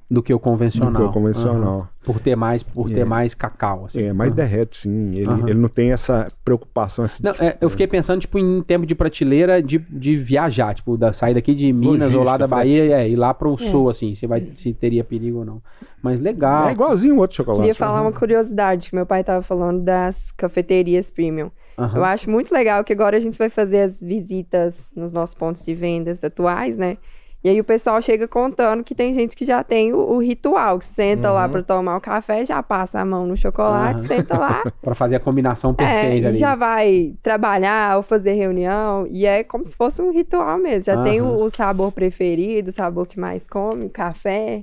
Do que o convencional. do que o convencional. Aham. Por ter mais, por ter É. mais cacau, assim. É, mais Aham. derrete, sim. Ele, Aham. ele não tem essa preocupação. Esse Não, é, eu fiquei pensando, tipo, em tempo de prateleira de, de viajar, tipo, da, sair daqui de Minas ou lá da Bahia é, ir lá pro sul, assim, se, vai, se teria perigo ou não. Mas legal. É igualzinho o outro chocolate. Queria falar uma curiosidade que meu pai tava falando das cafeterias premium. Eu acho muito legal que agora a gente vai fazer as visitas nos nossos pontos de vendas atuais, né? E aí o pessoal chega contando que tem gente que já tem o, o ritual, que senta lá pra tomar o café, já passa a mão no chocolate, Aham. senta lá, Pra fazer a combinação é, perfeita e ali. já vai trabalhar ou fazer reunião, e é como se fosse um ritual mesmo. Já tem Aham. o, o sabor preferido, o sabor que mais come, o café.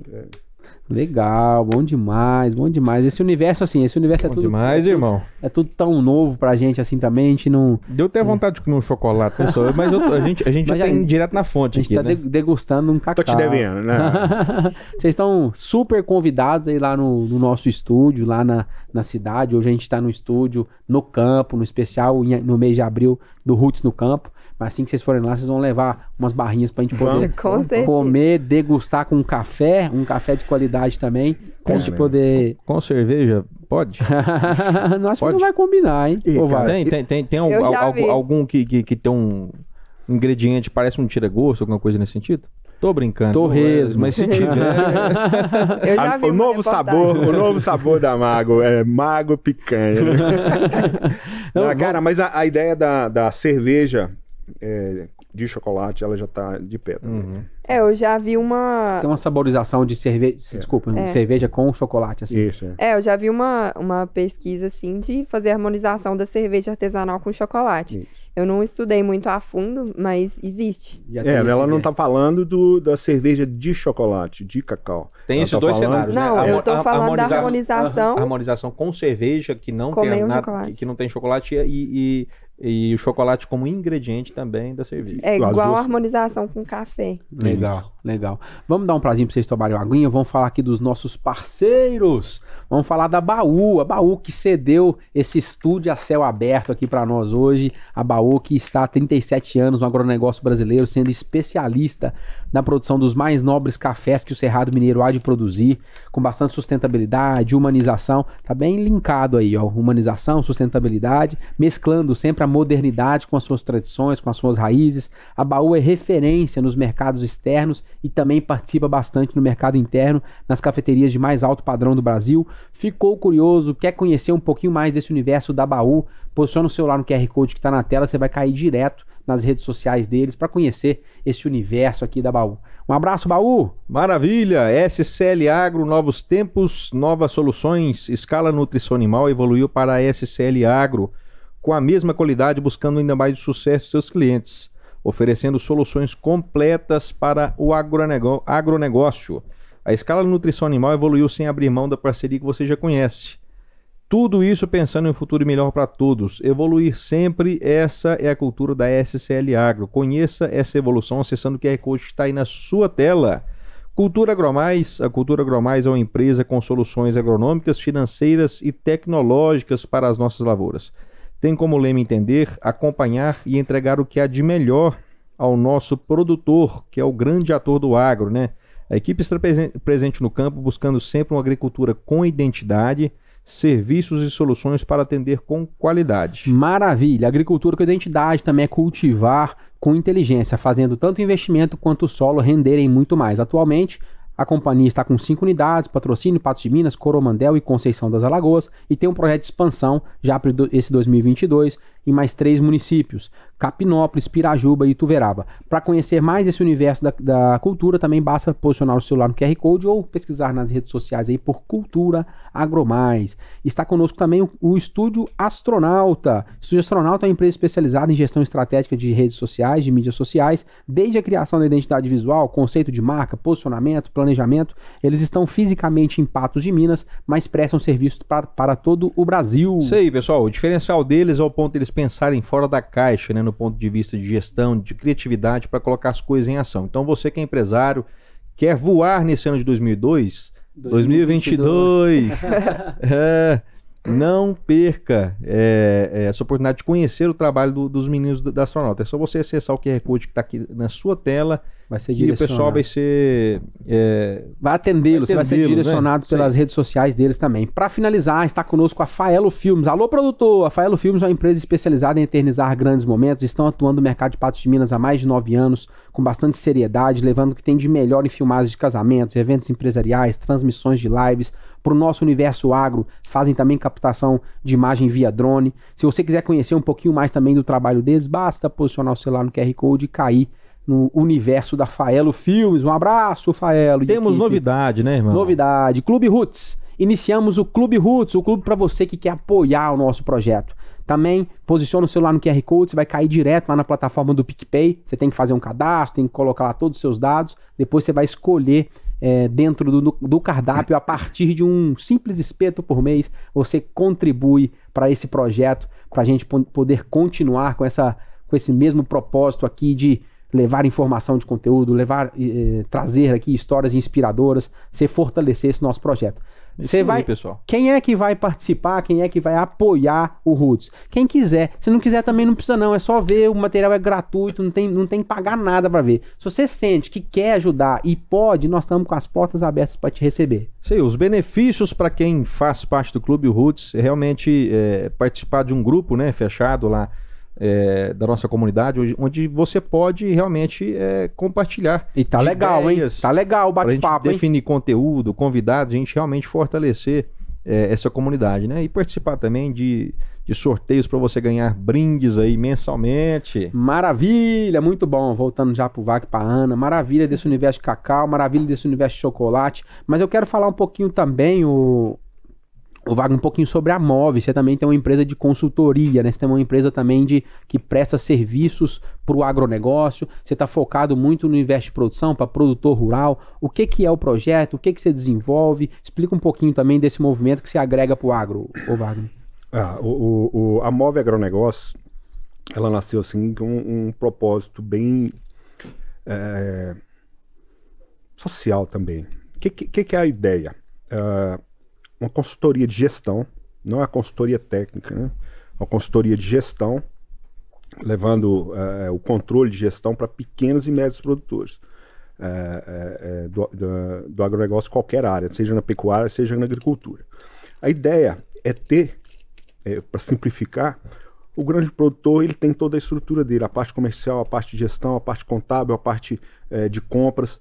Legal, bom demais, bom demais. Esse universo, assim, esse universo é Bom tudo. demais, é, irmão. é tudo tão novo pra gente, assim, também. A gente não. Deu até vontade de comer um chocolate, pessoal. Mas eu a gente, a gente Mas já tem direto na fonte A gente aqui, tá né? de- degustando um cacau. Tô te devendo, né? Vocês estão super convidados aí lá no, no nosso estúdio, lá na, na cidade. Hoje a gente tá no estúdio, no campo, no especial, em- no mês de abril, do Roots no campo. Mas assim que vocês forem lá, vocês vão levar umas barrinhas pra gente poder. Com certeza. comer, degustar com café, um café de qualidade também, gente Cara, poder... Com cerveja, pode? não acho que Pode? não vai combinar, hein? Vai? cara, Tem, tem, tem, tem al- Eu já al- vi. algum que, que, que tem um ingrediente, parece um tira-gosto, alguma coisa nesse sentido? Tô brincando. Torresmo. Mas se tiver. Eu já A- vi o novo sabor, o novo sabor da Mago é Mago Picanha. né? Não, Ah, cara, mas a, a ideia da, da cerveja é, de chocolate, ela já tá de pé. também. Uhum. É, eu já vi uma. Tem uma saborização de cerveja, desculpa, de É. cerveja com chocolate, assim. Isso, é. É, eu já vi uma, uma pesquisa assim de fazer harmonização da cerveja artesanal com chocolate. Isso. Eu não estudei muito a fundo, mas existe. É, ela não tá falando do, da cerveja de chocolate, de cacau. Tem Ela esses tá dois falando- cenários, Não, né? eu tô falando da harmoniza- harmonização. a harmonização com cerveja, que não tem nada, chocolate. que, que não tem chocolate, e, e, e o chocolate como ingrediente também da cerveja. É igual a harmonização com café. Legal, legal. Vamos dar um prazinho pra vocês tomarem uma aguinha. Vamos falar aqui dos nossos parceiros. Vamos falar da Baú, a Baú que cedeu esse estúdio a céu aberto aqui pra nós hoje. A Baú que está há 37 anos no agronegócio brasileiro, sendo especialista na produção dos mais nobres cafés que o Cerrado Mineiro há de produzir, com bastante sustentabilidade, humanização. Tá bem linkado aí, ó. Humanização, sustentabilidade, mesclando sempre a modernidade com as suas tradições, com as suas raízes. A Baú é referência nos mercados externos e também participa bastante no mercado interno, nas cafeterias de mais alto padrão do Brasil. Ficou curioso, quer conhecer um pouquinho mais desse universo da Baú? Posiciona o celular no QR Code que está na tela, você vai cair direto nas redes sociais deles para conhecer esse universo aqui da Baú. Um abraço, Baú! Maravilha! SCL Agro, novos tempos, novas soluções. Escala Nutrição Animal evoluiu para a SCL Agro, com a mesma qualidade, buscando ainda mais o sucesso de seus clientes, oferecendo soluções completas para o agronegócio. A Escala Nutrição Animal evoluiu sem abrir mão da parceria que você já conhece. Tudo isso pensando em um futuro melhor para todos. Evoluir sempre, essa é a cultura da SCL Agro. Conheça essa evolução acessando o QR Code que está aí na sua tela. Cultura Agromais. A Cultura Agromais é uma empresa com soluções agronômicas, financeiras e tecnológicas para as nossas lavouras. Tem como lema entender, acompanhar e entregar o que há de melhor ao nosso produtor, que é o grande ator do agro, né? A equipe está presen- presente no campo buscando sempre uma agricultura com identidade, serviços e soluções para atender com qualidade. Maravilha! Agricultura com identidade também é cultivar com inteligência, fazendo tanto investimento quanto o solo renderem muito mais. Atualmente, a companhia está com cinco unidades, patrocínio, Patos de Minas, Coromandel e Conceição das Alagoas, e tem um projeto de expansão já para esse 2022 em mais três municípios, Capinópolis, Pirajuba e Ituverava. Para conhecer mais esse universo da, da cultura, também basta posicionar o celular no QR Code ou pesquisar nas redes sociais aí por Cultura Agromais. Está conosco também o, o Estúdio Astronauta. Estúdio Astronauta é uma empresa especializada em gestão estratégica de redes sociais, de mídias sociais, desde a criação da identidade visual, conceito de marca, posicionamento, planejamento. Eles estão fisicamente em Patos de Minas, mas prestam serviço para, para todo o Brasil. Isso aí, pessoal. O diferencial deles é o ponto pensarem fora da caixa, né, no ponto de vista de gestão, de criatividade, para colocar as coisas em ação. Então, você que é empresário, quer voar nesse ano de 2002, 2022, é, não perca é, é, essa oportunidade de conhecer o trabalho do- dos meninos da, da astronauta. É só você acessar o QR Code que está aqui na sua tela Vai ser que o pessoal vai ser é, Vai atendê-lo, você vai ser né? direcionado aí. pelas redes sociais deles também. Para finalizar, está conosco a Faelo Filmes. Alô, produtor! A Faelo Filmes é uma empresa especializada em eternizar grandes momentos. Estão atuando no mercado de Patos de Minas há mais de nove anos, com bastante seriedade, levando o que tem de melhor em filmagens de casamentos, eventos empresariais, transmissões de lives. Para o nosso universo agro, fazem também captação de imagem via drone. Se você quiser conhecer um pouquinho mais também do trabalho deles, basta posicionar o celular no QR Code e cair no universo da Faelo Filmes. Um abraço, Faelo. temos novidade, né, irmão? Novidade, Clube Roots. Iniciamos o Clube Roots, o clube para você que quer apoiar o nosso projeto. Também posiciona o celular no QR Code, você vai cair direto lá na plataforma do PicPay. Você tem que fazer um cadastro, tem que colocar lá todos os seus dados. Depois você vai escolher é, dentro do, do cardápio a partir de um simples espeto por mês. Você contribui para esse projeto, para a gente poder continuar com, essa, com esse mesmo propósito aqui de levar informação de conteúdo, levar, eh, trazer aqui histórias inspiradoras, você fortalecer esse nosso projeto. Você vai, aí, pessoal. Quem é que vai participar? Quem é que vai apoiar o Roots? Quem quiser. Se não quiser também não precisa não, é só ver, o material é gratuito, não tem, não tem que pagar nada para ver. Se você sente que quer ajudar e pode, nós estamos com as portas abertas para te receber. Sei, os benefícios para quem faz parte do Clube Roots é realmente é, participar de um grupo, né, fechado lá é, da nossa comunidade, onde você pode realmente é, compartilhar. E tá legal, hein? Tá legal o bate-papo. Definir conteúdo, convidados, a gente realmente fortalecer é, essa comunidade, né? E participar também de, de sorteios para você ganhar brindes aí mensalmente. Maravilha, muito bom. Voltando já pro VAC para Ana, maravilha desse universo de cacau, maravilha desse universo de chocolate. Mas eu quero falar um pouquinho também o o Wagner, um pouquinho sobre a Move. Você também tem uma empresa de consultoria, né? Você tem uma empresa também de que presta serviços para o agronegócio. Você está focado muito no investe produção para produtor rural. O que, que é o projeto? O que, que você desenvolve? Explica um pouquinho também desse movimento que se agrega para o agro, o Wagner. Ah, o, o, a Move Agronegócio, ela nasceu assim com um, um propósito bem é, social também. O que, que, que, é a ideia? Uh, uma consultoria de gestão, não é consultoria técnica, né? Uma consultoria de gestão, levando uh, o controle de gestão para pequenos e médios produtores. Uh, uh, do, do, do, agronegócio qualquer área, seja na pecuária, seja na agricultura. A ideia é ter, para simplificar, o grande produtor ele tem toda a estrutura dele, a parte comercial, a parte de gestão, a parte contábil, a parte de compras,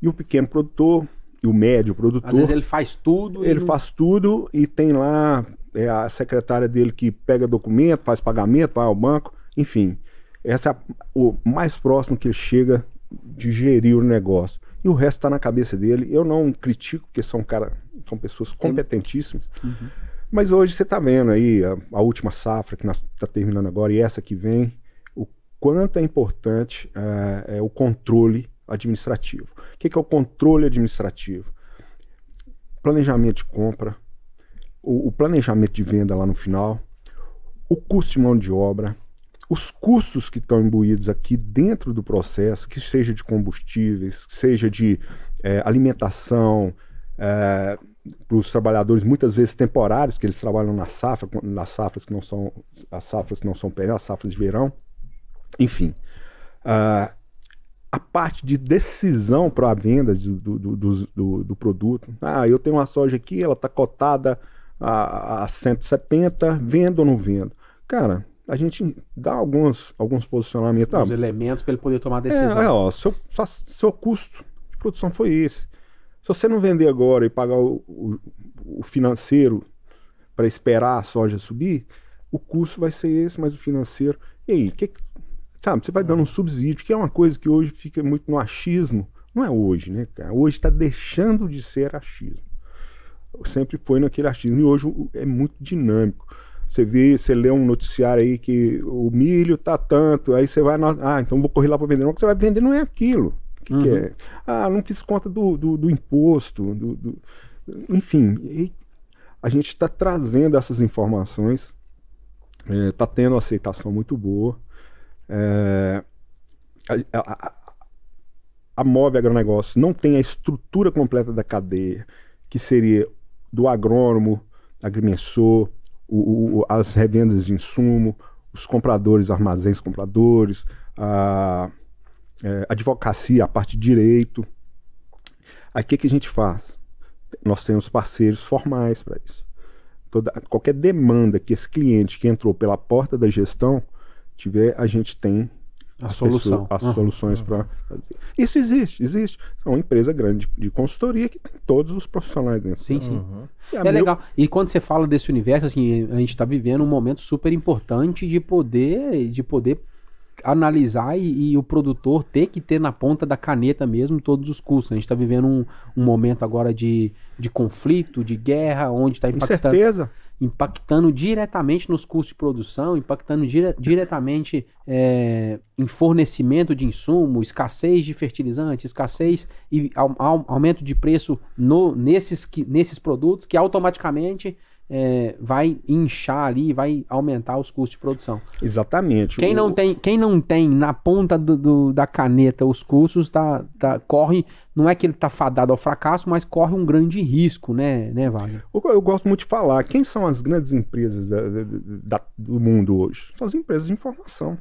e o pequeno produtor o médio produtor. Às vezes ele faz tudo. Ele faz tudo e tem lá é a secretária dele que pega documento, faz pagamento, vai ao banco, enfim. Essa é a, o mais próximo que ele chega de gerir o negócio. E o resto está na cabeça dele. Eu não critico, porque são cara, são pessoas competentíssimas. Uhum. Mas hoje você está vendo aí a, a, última safra que está terminando agora e essa que vem, o quanto é importante é, é o controle administrativo. O que é o controle administrativo? Planejamento de compra, o, planejamento de venda lá no final, o custo de mão de obra, os custos que estão imbuídos aqui dentro do processo, que seja de combustíveis, seja de é, alimentação, é, para os trabalhadores muitas vezes temporários, que eles trabalham na safra, nas safras que não são as safras que não são perenes, as safras de verão, enfim. Uh, a parte de decisão para a venda do, do, do, do, produto. Ah, eu tenho uma soja aqui, ela está cotada a, a 170, vendo ou não vendo? Cara, a gente dá alguns, alguns posicionamentos. Os ah, elementos para ele poder tomar decisão. É, é ó, seu, seu custo de produção foi esse. Se você não vender agora e pagar o, o, o financeiro para esperar a soja subir, o custo vai ser esse, mas o financeiro. E aí, o que, Sabe, você vai dando um subsídio, que é uma coisa que hoje fica muito no achismo. Não é hoje, né, cara? Hoje está deixando de ser achismo. Sempre foi naquele achismo. E hoje é muito dinâmico. Você vê, você lê um noticiário aí que o milho tá tanto, aí você vai, ah, então vou correr lá para vender. Não, o que você vai vender não é aquilo. O que, uhum. que, é? Uhum. Ah, não fiz conta do, do, do imposto, do, do, enfim. a gente está trazendo essas informações, está é, tá tendo uma aceitação muito boa. É, a, a, a Move Agronegócio não tem a estrutura completa da cadeia, que seria do agrônomo, agrimensor, o, o, as revendas de insumo, os compradores, armazéns compradores, a é, advocacia, a parte de direito. Aí o que, que a gente faz? Nós temos parceiros formais para isso. Toda, qualquer demanda que esse cliente que entrou pela porta da gestão tiver, a gente tem a solução. Pessoas, as uhum. soluções uhum. para fazer. Isso existe, existe. É uma empresa grande de, de, consultoria que tem todos os profissionais dentro. Sim, sim. Uhum. É, é legal. E quando você fala desse universo, assim, a gente está vivendo um momento super importante de poder, de poder analisar e, e o produtor ter que ter na ponta da caneta mesmo todos os custos. A gente está vivendo um, um momento agora de, de conflito, de guerra, onde está impactando, Incerteza. Impactando diretamente nos custos de produção, impactando dire- diretamente é, em fornecimento de insumo, escassez de fertilizante, escassez e au- au- aumento de preço no, nesses, nesses produtos que automaticamente é, vai inchar ali, vai aumentar os custos de produção. Exatamente. Quem O- não tem, quem não tem na ponta do- do- da caneta os custos, tá, tá, corre, não é que ele tá fadado ao fracasso, mas corre um grande risco, né, né, Wagner? Eu, eu gosto muito de falar. Quem são as grandes empresas da- da- do mundo hoje? São as empresas de informação.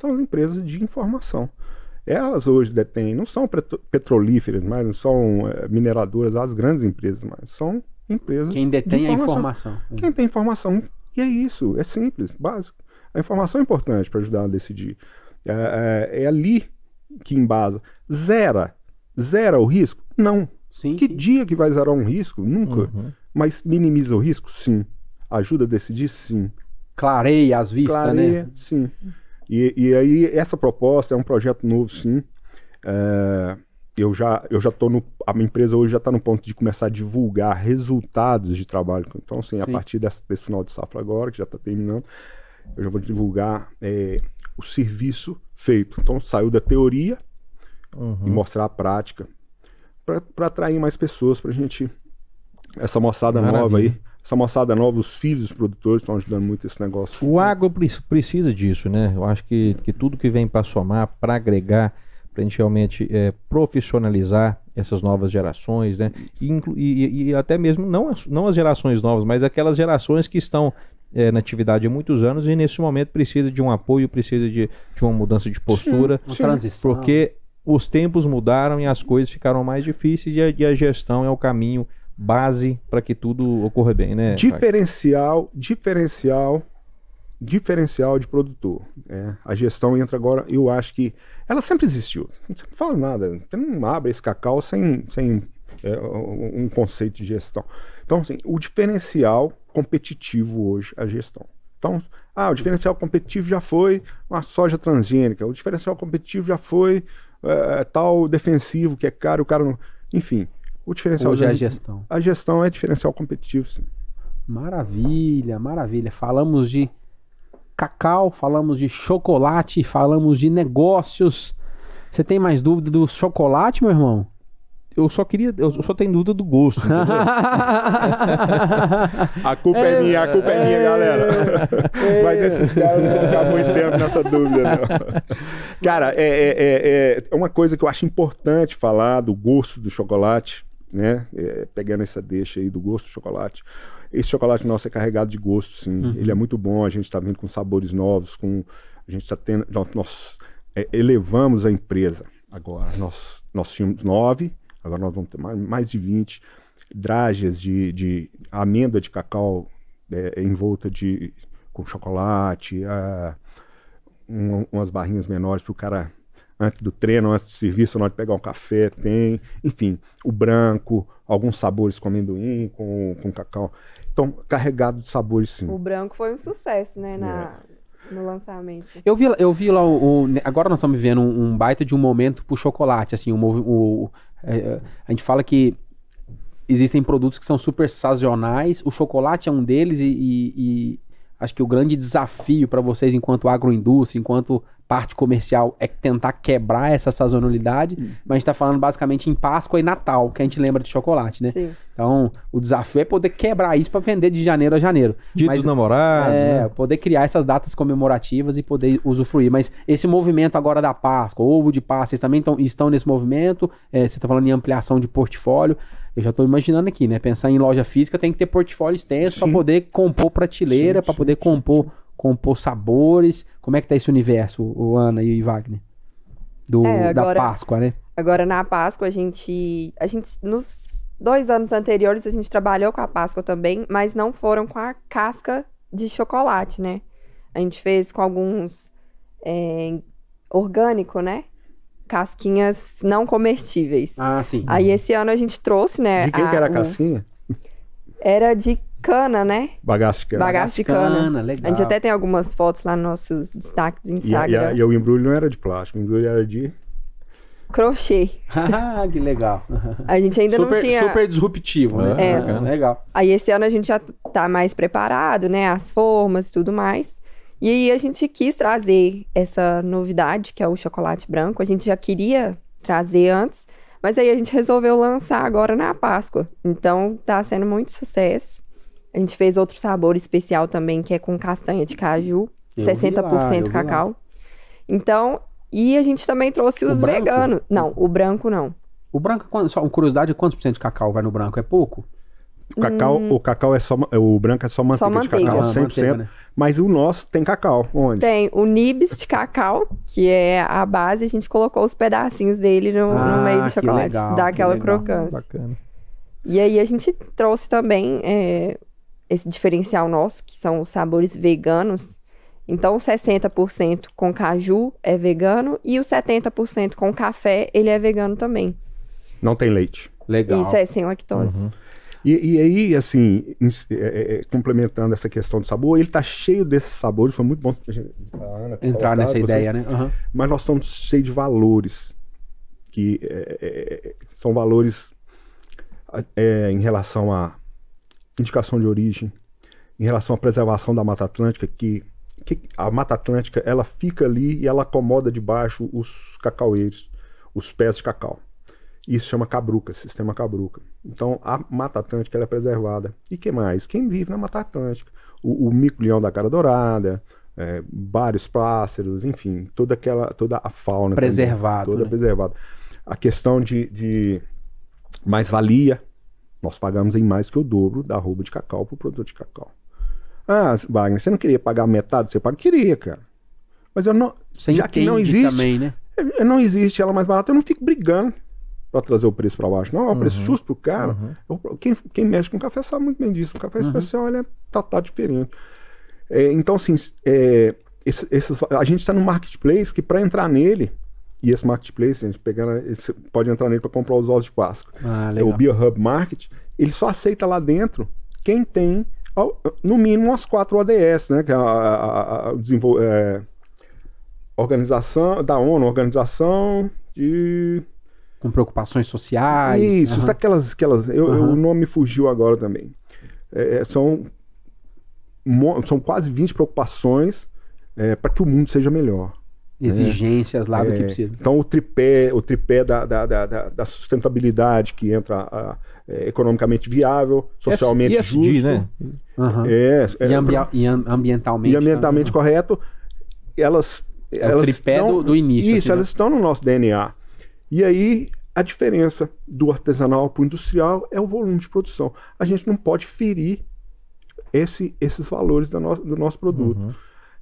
São as empresas de informação. Elas hoje detêm, não são petro- petrolíferas, mas não são eh, mineradoras, as grandes empresas, mas são empresas Quem de detém a informação. informação. Quem tem informação. E é isso, é simples, básico. A informação é importante para ajudar a decidir. É, é- é ali que embasa. Zera. Zera o risco? Não. Sim, Que sim. dia que vai zerar um risco? Nunca. Uhum. Mas minimiza o risco? Sim. Ajuda a decidir? Sim. Clareia as vistas, Clareia? né? Sim. E, e aí, essa proposta é um projeto novo, sim. É, eu já eu já tô no a minha empresa hoje já está no ponto de começar a divulgar resultados de trabalho então assim a Sim. partir desse, desse final de safra agora que já está terminando eu já vou divulgar é, o serviço feito então saiu da teoria Uhum. e mostrar a prática para atrair mais pessoas para a gente essa moçada nova Maravilha. aí essa moçada nova os filhos dos produtores estão ajudando muito esse negócio O agro pre- precisa disso, né? Eu acho que, que tudo que vem para somar, para agregar, para a gente realmente é, profissionalizar essas novas gerações, né? E, e- e até mesmo não as, não as gerações novas, mas aquelas gerações que estão é, na atividade há muitos anos e nesse momento precisa de um apoio, precisa de, de uma mudança de postura, Uma Sim, transição. porque os tempos mudaram e as coisas ficaram mais difíceis e a, e a gestão é o caminho base para que tudo ocorra bem, né? Diferencial, diferencial, diferencial de produtor. né? A gestão entra agora, eu acho que ela sempre existiu. Não fala nada, você não abre esse cacau sem, sem é, um conceito de gestão. Então, assim, o diferencial competitivo hoje é a gestão. Então, ah, o diferencial competitivo já foi uma soja transgênica, o diferencial competitivo já foi é, tal defensivo que é caro, o cara não. Enfim, o diferencial Hoje é a gestão. a gestão é diferencial competitivo, sim. Maravilha, maravilha. Falamos de cacau, falamos de chocolate, falamos de negócios. Você tem mais dúvida do chocolate, meu irmão? Eu só queria, eu só tenho dúvida do gosto, entendeu? A culpa é, minha, a culpa é minha, galera. Mas esses caras não vão ficar muito tempo nessa dúvida, não. Cara, é, é, é, é uma coisa que eu acho importante falar do gosto do chocolate, né? É, pegando essa deixa aí do gosto do chocolate. Esse chocolate nosso é carregado de gosto, sim. Ele é muito bom, a gente está vindo com sabores novos, com. A gente está tendo. Nós, é, elevamos a empresa agora. Nós, nós tínhamos nove, agora nós vamos ter mais, mais de 20 dragas de, de amêndoa de cacau é, envolta de com chocolate, ah, um- umas barrinhas menores para o cara antes do treino, antes do serviço, na hora de pegar um café, tem, enfim, o branco, alguns sabores com amendoim, com, com cacau. Então, carregado de sabores, sim. O branco foi um sucesso, né, na, no lançamento. Eu vi, eu vi lá o, o- Agora nós estamos vivendo um, um baita de um momento pro chocolate. Assim, o, o- é, é, a gente fala que existem produtos que são super sazonais. O chocolate é um deles e, e- e acho que o grande desafio para vocês, enquanto agroindústria, enquanto parte comercial, é tentar quebrar essa sazonalidade. Mas a gente está falando basicamente em Páscoa e Natal, que a gente lembra de chocolate, né? Sim. Então, o desafio é poder quebrar isso para vender de janeiro a janeiro. Dia Mas- dos namorados, É, né? poder criar essas datas comemorativas e poder usufruir. Mas esse movimento agora da Páscoa, ovo de Páscoa, vocês também tão- estão nesse movimento? É, você está falando em ampliação de portfólio. Eu já estou imaginando aqui, né? Pensar em loja física tem que ter portfólio extenso para Sim. poder compor prateleira, Sim, para sim, poder sim, compor, compor sabores. Como é que tá esse universo, o Ana e o Wagner? Do, É, Da agora- Páscoa, né? Agora na Páscoa a gente, a gente nos dois anos anteriores a gente trabalhou com a Páscoa também, mas não foram com a casca de chocolate, né? A gente fez com alguns é, orgânico, né? Casquinhas não comestíveis. Ah, sim. Aí esse ano a gente trouxe, né? De quem que era a o- casquinha? Era de cana, né? Bagaço de cana. Bagaço de cana. legal. A gente até tem algumas fotos lá nos nossos destaques do E, a- Instagram. e, a- e o embrulho não era de plástico, o embrulho era de. Crochê. Ah, que legal. A gente ainda super, não tinha. super disruptivo, né? É. Legal. Aí esse ano a gente já tá mais preparado, né? As formas e tudo mais. E aí a gente quis trazer essa novidade, que é o chocolate branco. A gente já queria trazer antes, mas aí a gente resolveu lançar agora na Páscoa. Então tá sendo muito sucesso. A gente fez outro sabor especial também, que é com castanha de caju, Eu vi lá, eu 60% vi lá. cacau. Então, e a gente também trouxe os veganos. Não, o branco não. O branco, só uma curiosidade, quantos por cento de cacau vai no branco? É pouco? O cacau, o cacau é só. O branco é só manteiga, de Hum. manteiga. cacau, Ah, 100%. manteiga, né? Mas o nosso tem cacau. Onde? Tem o nibs de cacau, que é a base, a gente colocou os pedacinhos dele no, no Ah, meio do que chocolate, legal, dá que aquela legal. crocância. Bacana. E aí a gente trouxe também é, esse diferencial nosso, que são os sabores veganos. Então, o 60% com caju é vegano e o 70% com café, ele é vegano também. Não tem leite. Legal. Isso é sem lactose. Uhum. E, e aí, assim, é, é, é, complementando essa questão do sabor, ele tá cheio desses sabores. Foi muito bom a Ana Entrar nessa você- ideia, né? Aham. Mas nós estamos cheios de valores. Que é, é, são valores é, em relação à indicação de origem, em relação à preservação da Mata Atlântica, que, que a Mata Atlântica ela fica ali e ela acomoda debaixo os cacaueiros, os pés de cacau. Isso chama cabruca, sistema cabruca. Então a Mata Atlântica é preservada. E que mais? Quem vive na Mata Atlântica? O, o mico-leão da cara dourada, é, vários pássaros, enfim, toda aquela, toda a fauna. também, Preservado, toda né? preservada. A questão de, de mais-valia, nós pagamos em mais que o dobro da arroba de cacau para o produto de cacau. Ah, Wagner, você não queria pagar metade? Você paga? Queria, cara. Mas eu não. Você já que não existe, também, né? não existe ela mais barata, eu não fico brigando para trazer o preço para baixo. Não, é o preço Uhum. justo pro cara. Uhum. Quem, quem mexe com café sabe muito bem disso. O café Uhum. especial ele é tratado diferente. É, então, assim, é, esse- esses, a gente está no marketplace que para entrar nele, e esse marketplace, a gente pegando, esse- pode entrar nele para comprar os ovos de Páscoa. Ah, É o. BioHub Market, ele só aceita lá dentro quem tem, no mínimo, as quatro ODS, né? Que é a, a- a- o desenvol- é, organização da ONU, organização de Com preocupações sociais. isso, sabe aquelas, aquelas eu, eu- Aham. o nome fugiu agora também. É, é, são, são quase 20 preocupações para que o mundo seja melhor. Exigências lá do que É, precisa. Então o tripé, o tripé da, da, da, da- da sustentabilidade que entra a- é, economicamente viável, socialmente ESG, justo, né? Aham. é, é, E, ambia- e am- ambientalmente. e ambientalmente correto, elas, É o elas tripé estão- do- do início, Isso, assim, elas estão no nosso DNA. E aí a diferença do artesanal para o industrial é o volume de produção. A gente não pode ferir esse- esses valores no- do nosso produto. Uhum.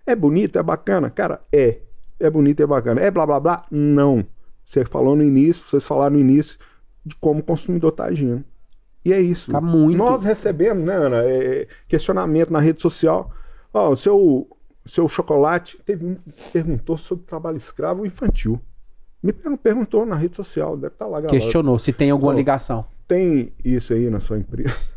É bonito, é bacana? Cara, é. É bonito, é bacana. É blá blá blá? Não. Você falou no início, vocês falaram no início de como o consumidor está agindo. E é isso. Tá muito. Nós recebemos, né, Ana, é, questionamento na rede social. Ó, o seu, seu chocolate teve um perguntou sobre trabalho escravo infantil. Me per- perguntou na rede social, deve estar lá gravado. Questionou se tem alguma Falou. ligação. Tem isso aí na sua empresa?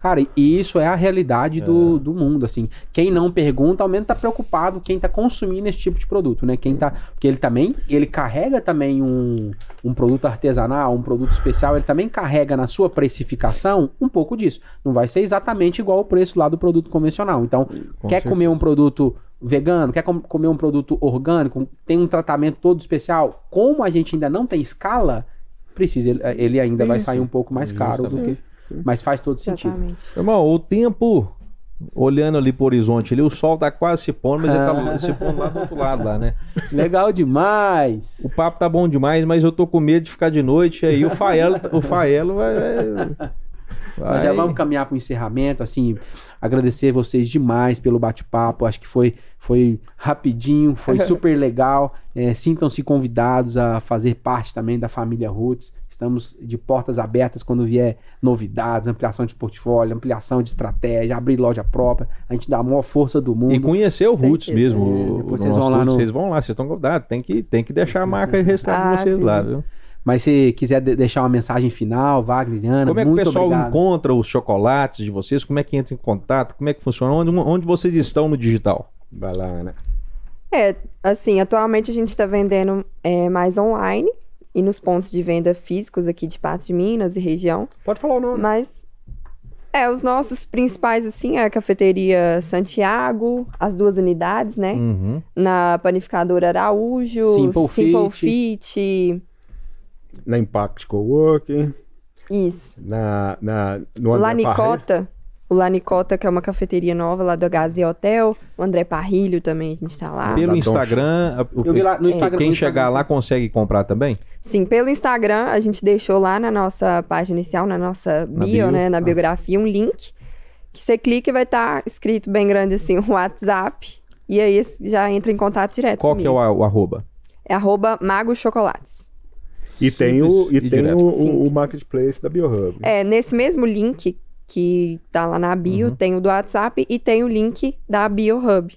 Cara, e isso é a realidade do, do mundo, assim. Quem não pergunta, ao menos tá preocupado quem tá consumindo esse tipo de produto, né? Quem tá... Porque ele também, ele carrega também um, um produto artesanal, um produto especial, ele também carrega na sua precificação um pouco disso. Não vai ser exatamente igual o preço lá do produto convencional. Então, Com quer certeza. comer um produto vegano, quer com- comer um produto orgânico, tem um tratamento todo especial, como a gente ainda não tem escala, precisa ele, ele ainda vai Isso. sair um pouco mais caro do que... Mas faz todo sentido. Exatamente. Irmão, o tempo, olhando ali pro horizonte ali, o sol tá quase se pondo, mas ele tá se pondo lá do outro lado lá, né? Legal demais. O papo tá bom demais, mas eu tô com medo de ficar de noite aí. O Faelo, o Faelo vai. Vai- Nós já vamos caminhar para o encerramento, assim, agradecer vocês demais pelo bate-papo, acho que foi, foi rapidinho, foi super legal, É, sintam-se convidados a fazer parte também da família Roots, estamos de portas abertas quando vier novidades, ampliação de portfólio, ampliação de estratégia, abrir loja própria, a gente dá a maior força do mundo. E conhecer o Roots mesmo. É, vocês vão lá no- Vocês vão lá, vocês estão convidados. Tem que, tem que deixar a marca registrada Ah, de vocês sim. lá, viu? Mas se quiser de- deixar uma mensagem final, Wagner, Ana, Como é que o pessoal obrigado. encontra os chocolates de vocês? Como é que entra em contato? Como é que funciona? Onde, onde vocês estão no digital? Vai lá, Ana. É, assim, atualmente a gente está vendendo é, mais online e nos pontos de venda físicos aqui de Patos de Minas e região. Pode falar o nome. Mas, é, os nossos principais, assim, é a cafeteria Santiago, as duas unidades, né? Uhum. Na panificadora Araújo, Simple Simple Fit. Fit, Na Impact Coworking, isso. na, na, no André. Lanicota, o Lanicota, que é uma cafeteria nova lá do HZ Hotel. O André Parrilho também, a gente tá lá. Pelo Instagram, o- Eu vi lá no Instagram. quem no chegar lá consegue comprar também? Sim, pelo Instagram, a gente deixou lá na nossa página inicial, na nossa bio, Na bio, né, na tá. biografia, um link que você clica e vai estar escrito bem grande assim, o WhatsApp. E aí já entra em contato direto Qual que é comigo. o, o arroba? É arroba Mago Chocolates. E tem, o, e Simples tem o, o, o marketplace da BioHub. É, nesse mesmo link que tá lá na bio, Uhum. tem o do WhatsApp e tem o link da BioHub.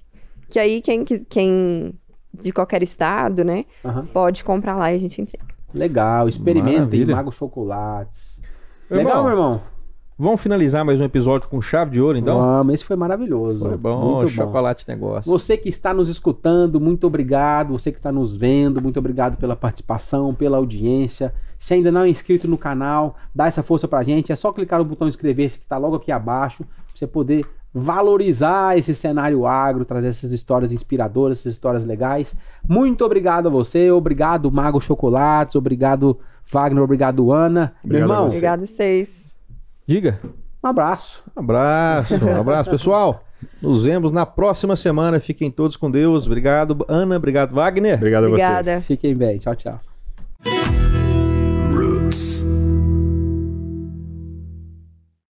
Que aí quem, quem de qualquer estado, né, Aham. pode comprar lá e a gente entrega. Legal, experimentem. Mago Chocolates. Meu Legal, irmão, meu irmão? Vamos finalizar mais um episódio com chave de ouro, então? Vamos, esse foi maravilhoso. Foi bom, Muito bom. chocolate negócio. Você que está nos escutando, muito obrigado. Você que está nos vendo, muito obrigado pela participação, pela audiência. Se ainda não é inscrito no canal, dá essa força pra gente. É só clicar no botão inscrever-se que está logo aqui abaixo, pra você poder valorizar esse cenário agro, trazer essas histórias inspiradoras, essas histórias legais. Muito obrigado a você, obrigado Mago Chocolates, obrigado Wagner, obrigado Ana. Obrigado Meu a irmão, a vocês. Diga. um abraço. Um abraço, um abraço, pessoal. Nos vemos na próxima semana. Fiquem todos com Deus. Obrigado, Ana. Obrigado, Wagner. Obrigado a vocês. Obrigada. Fiquem bem. Tchau, tchau.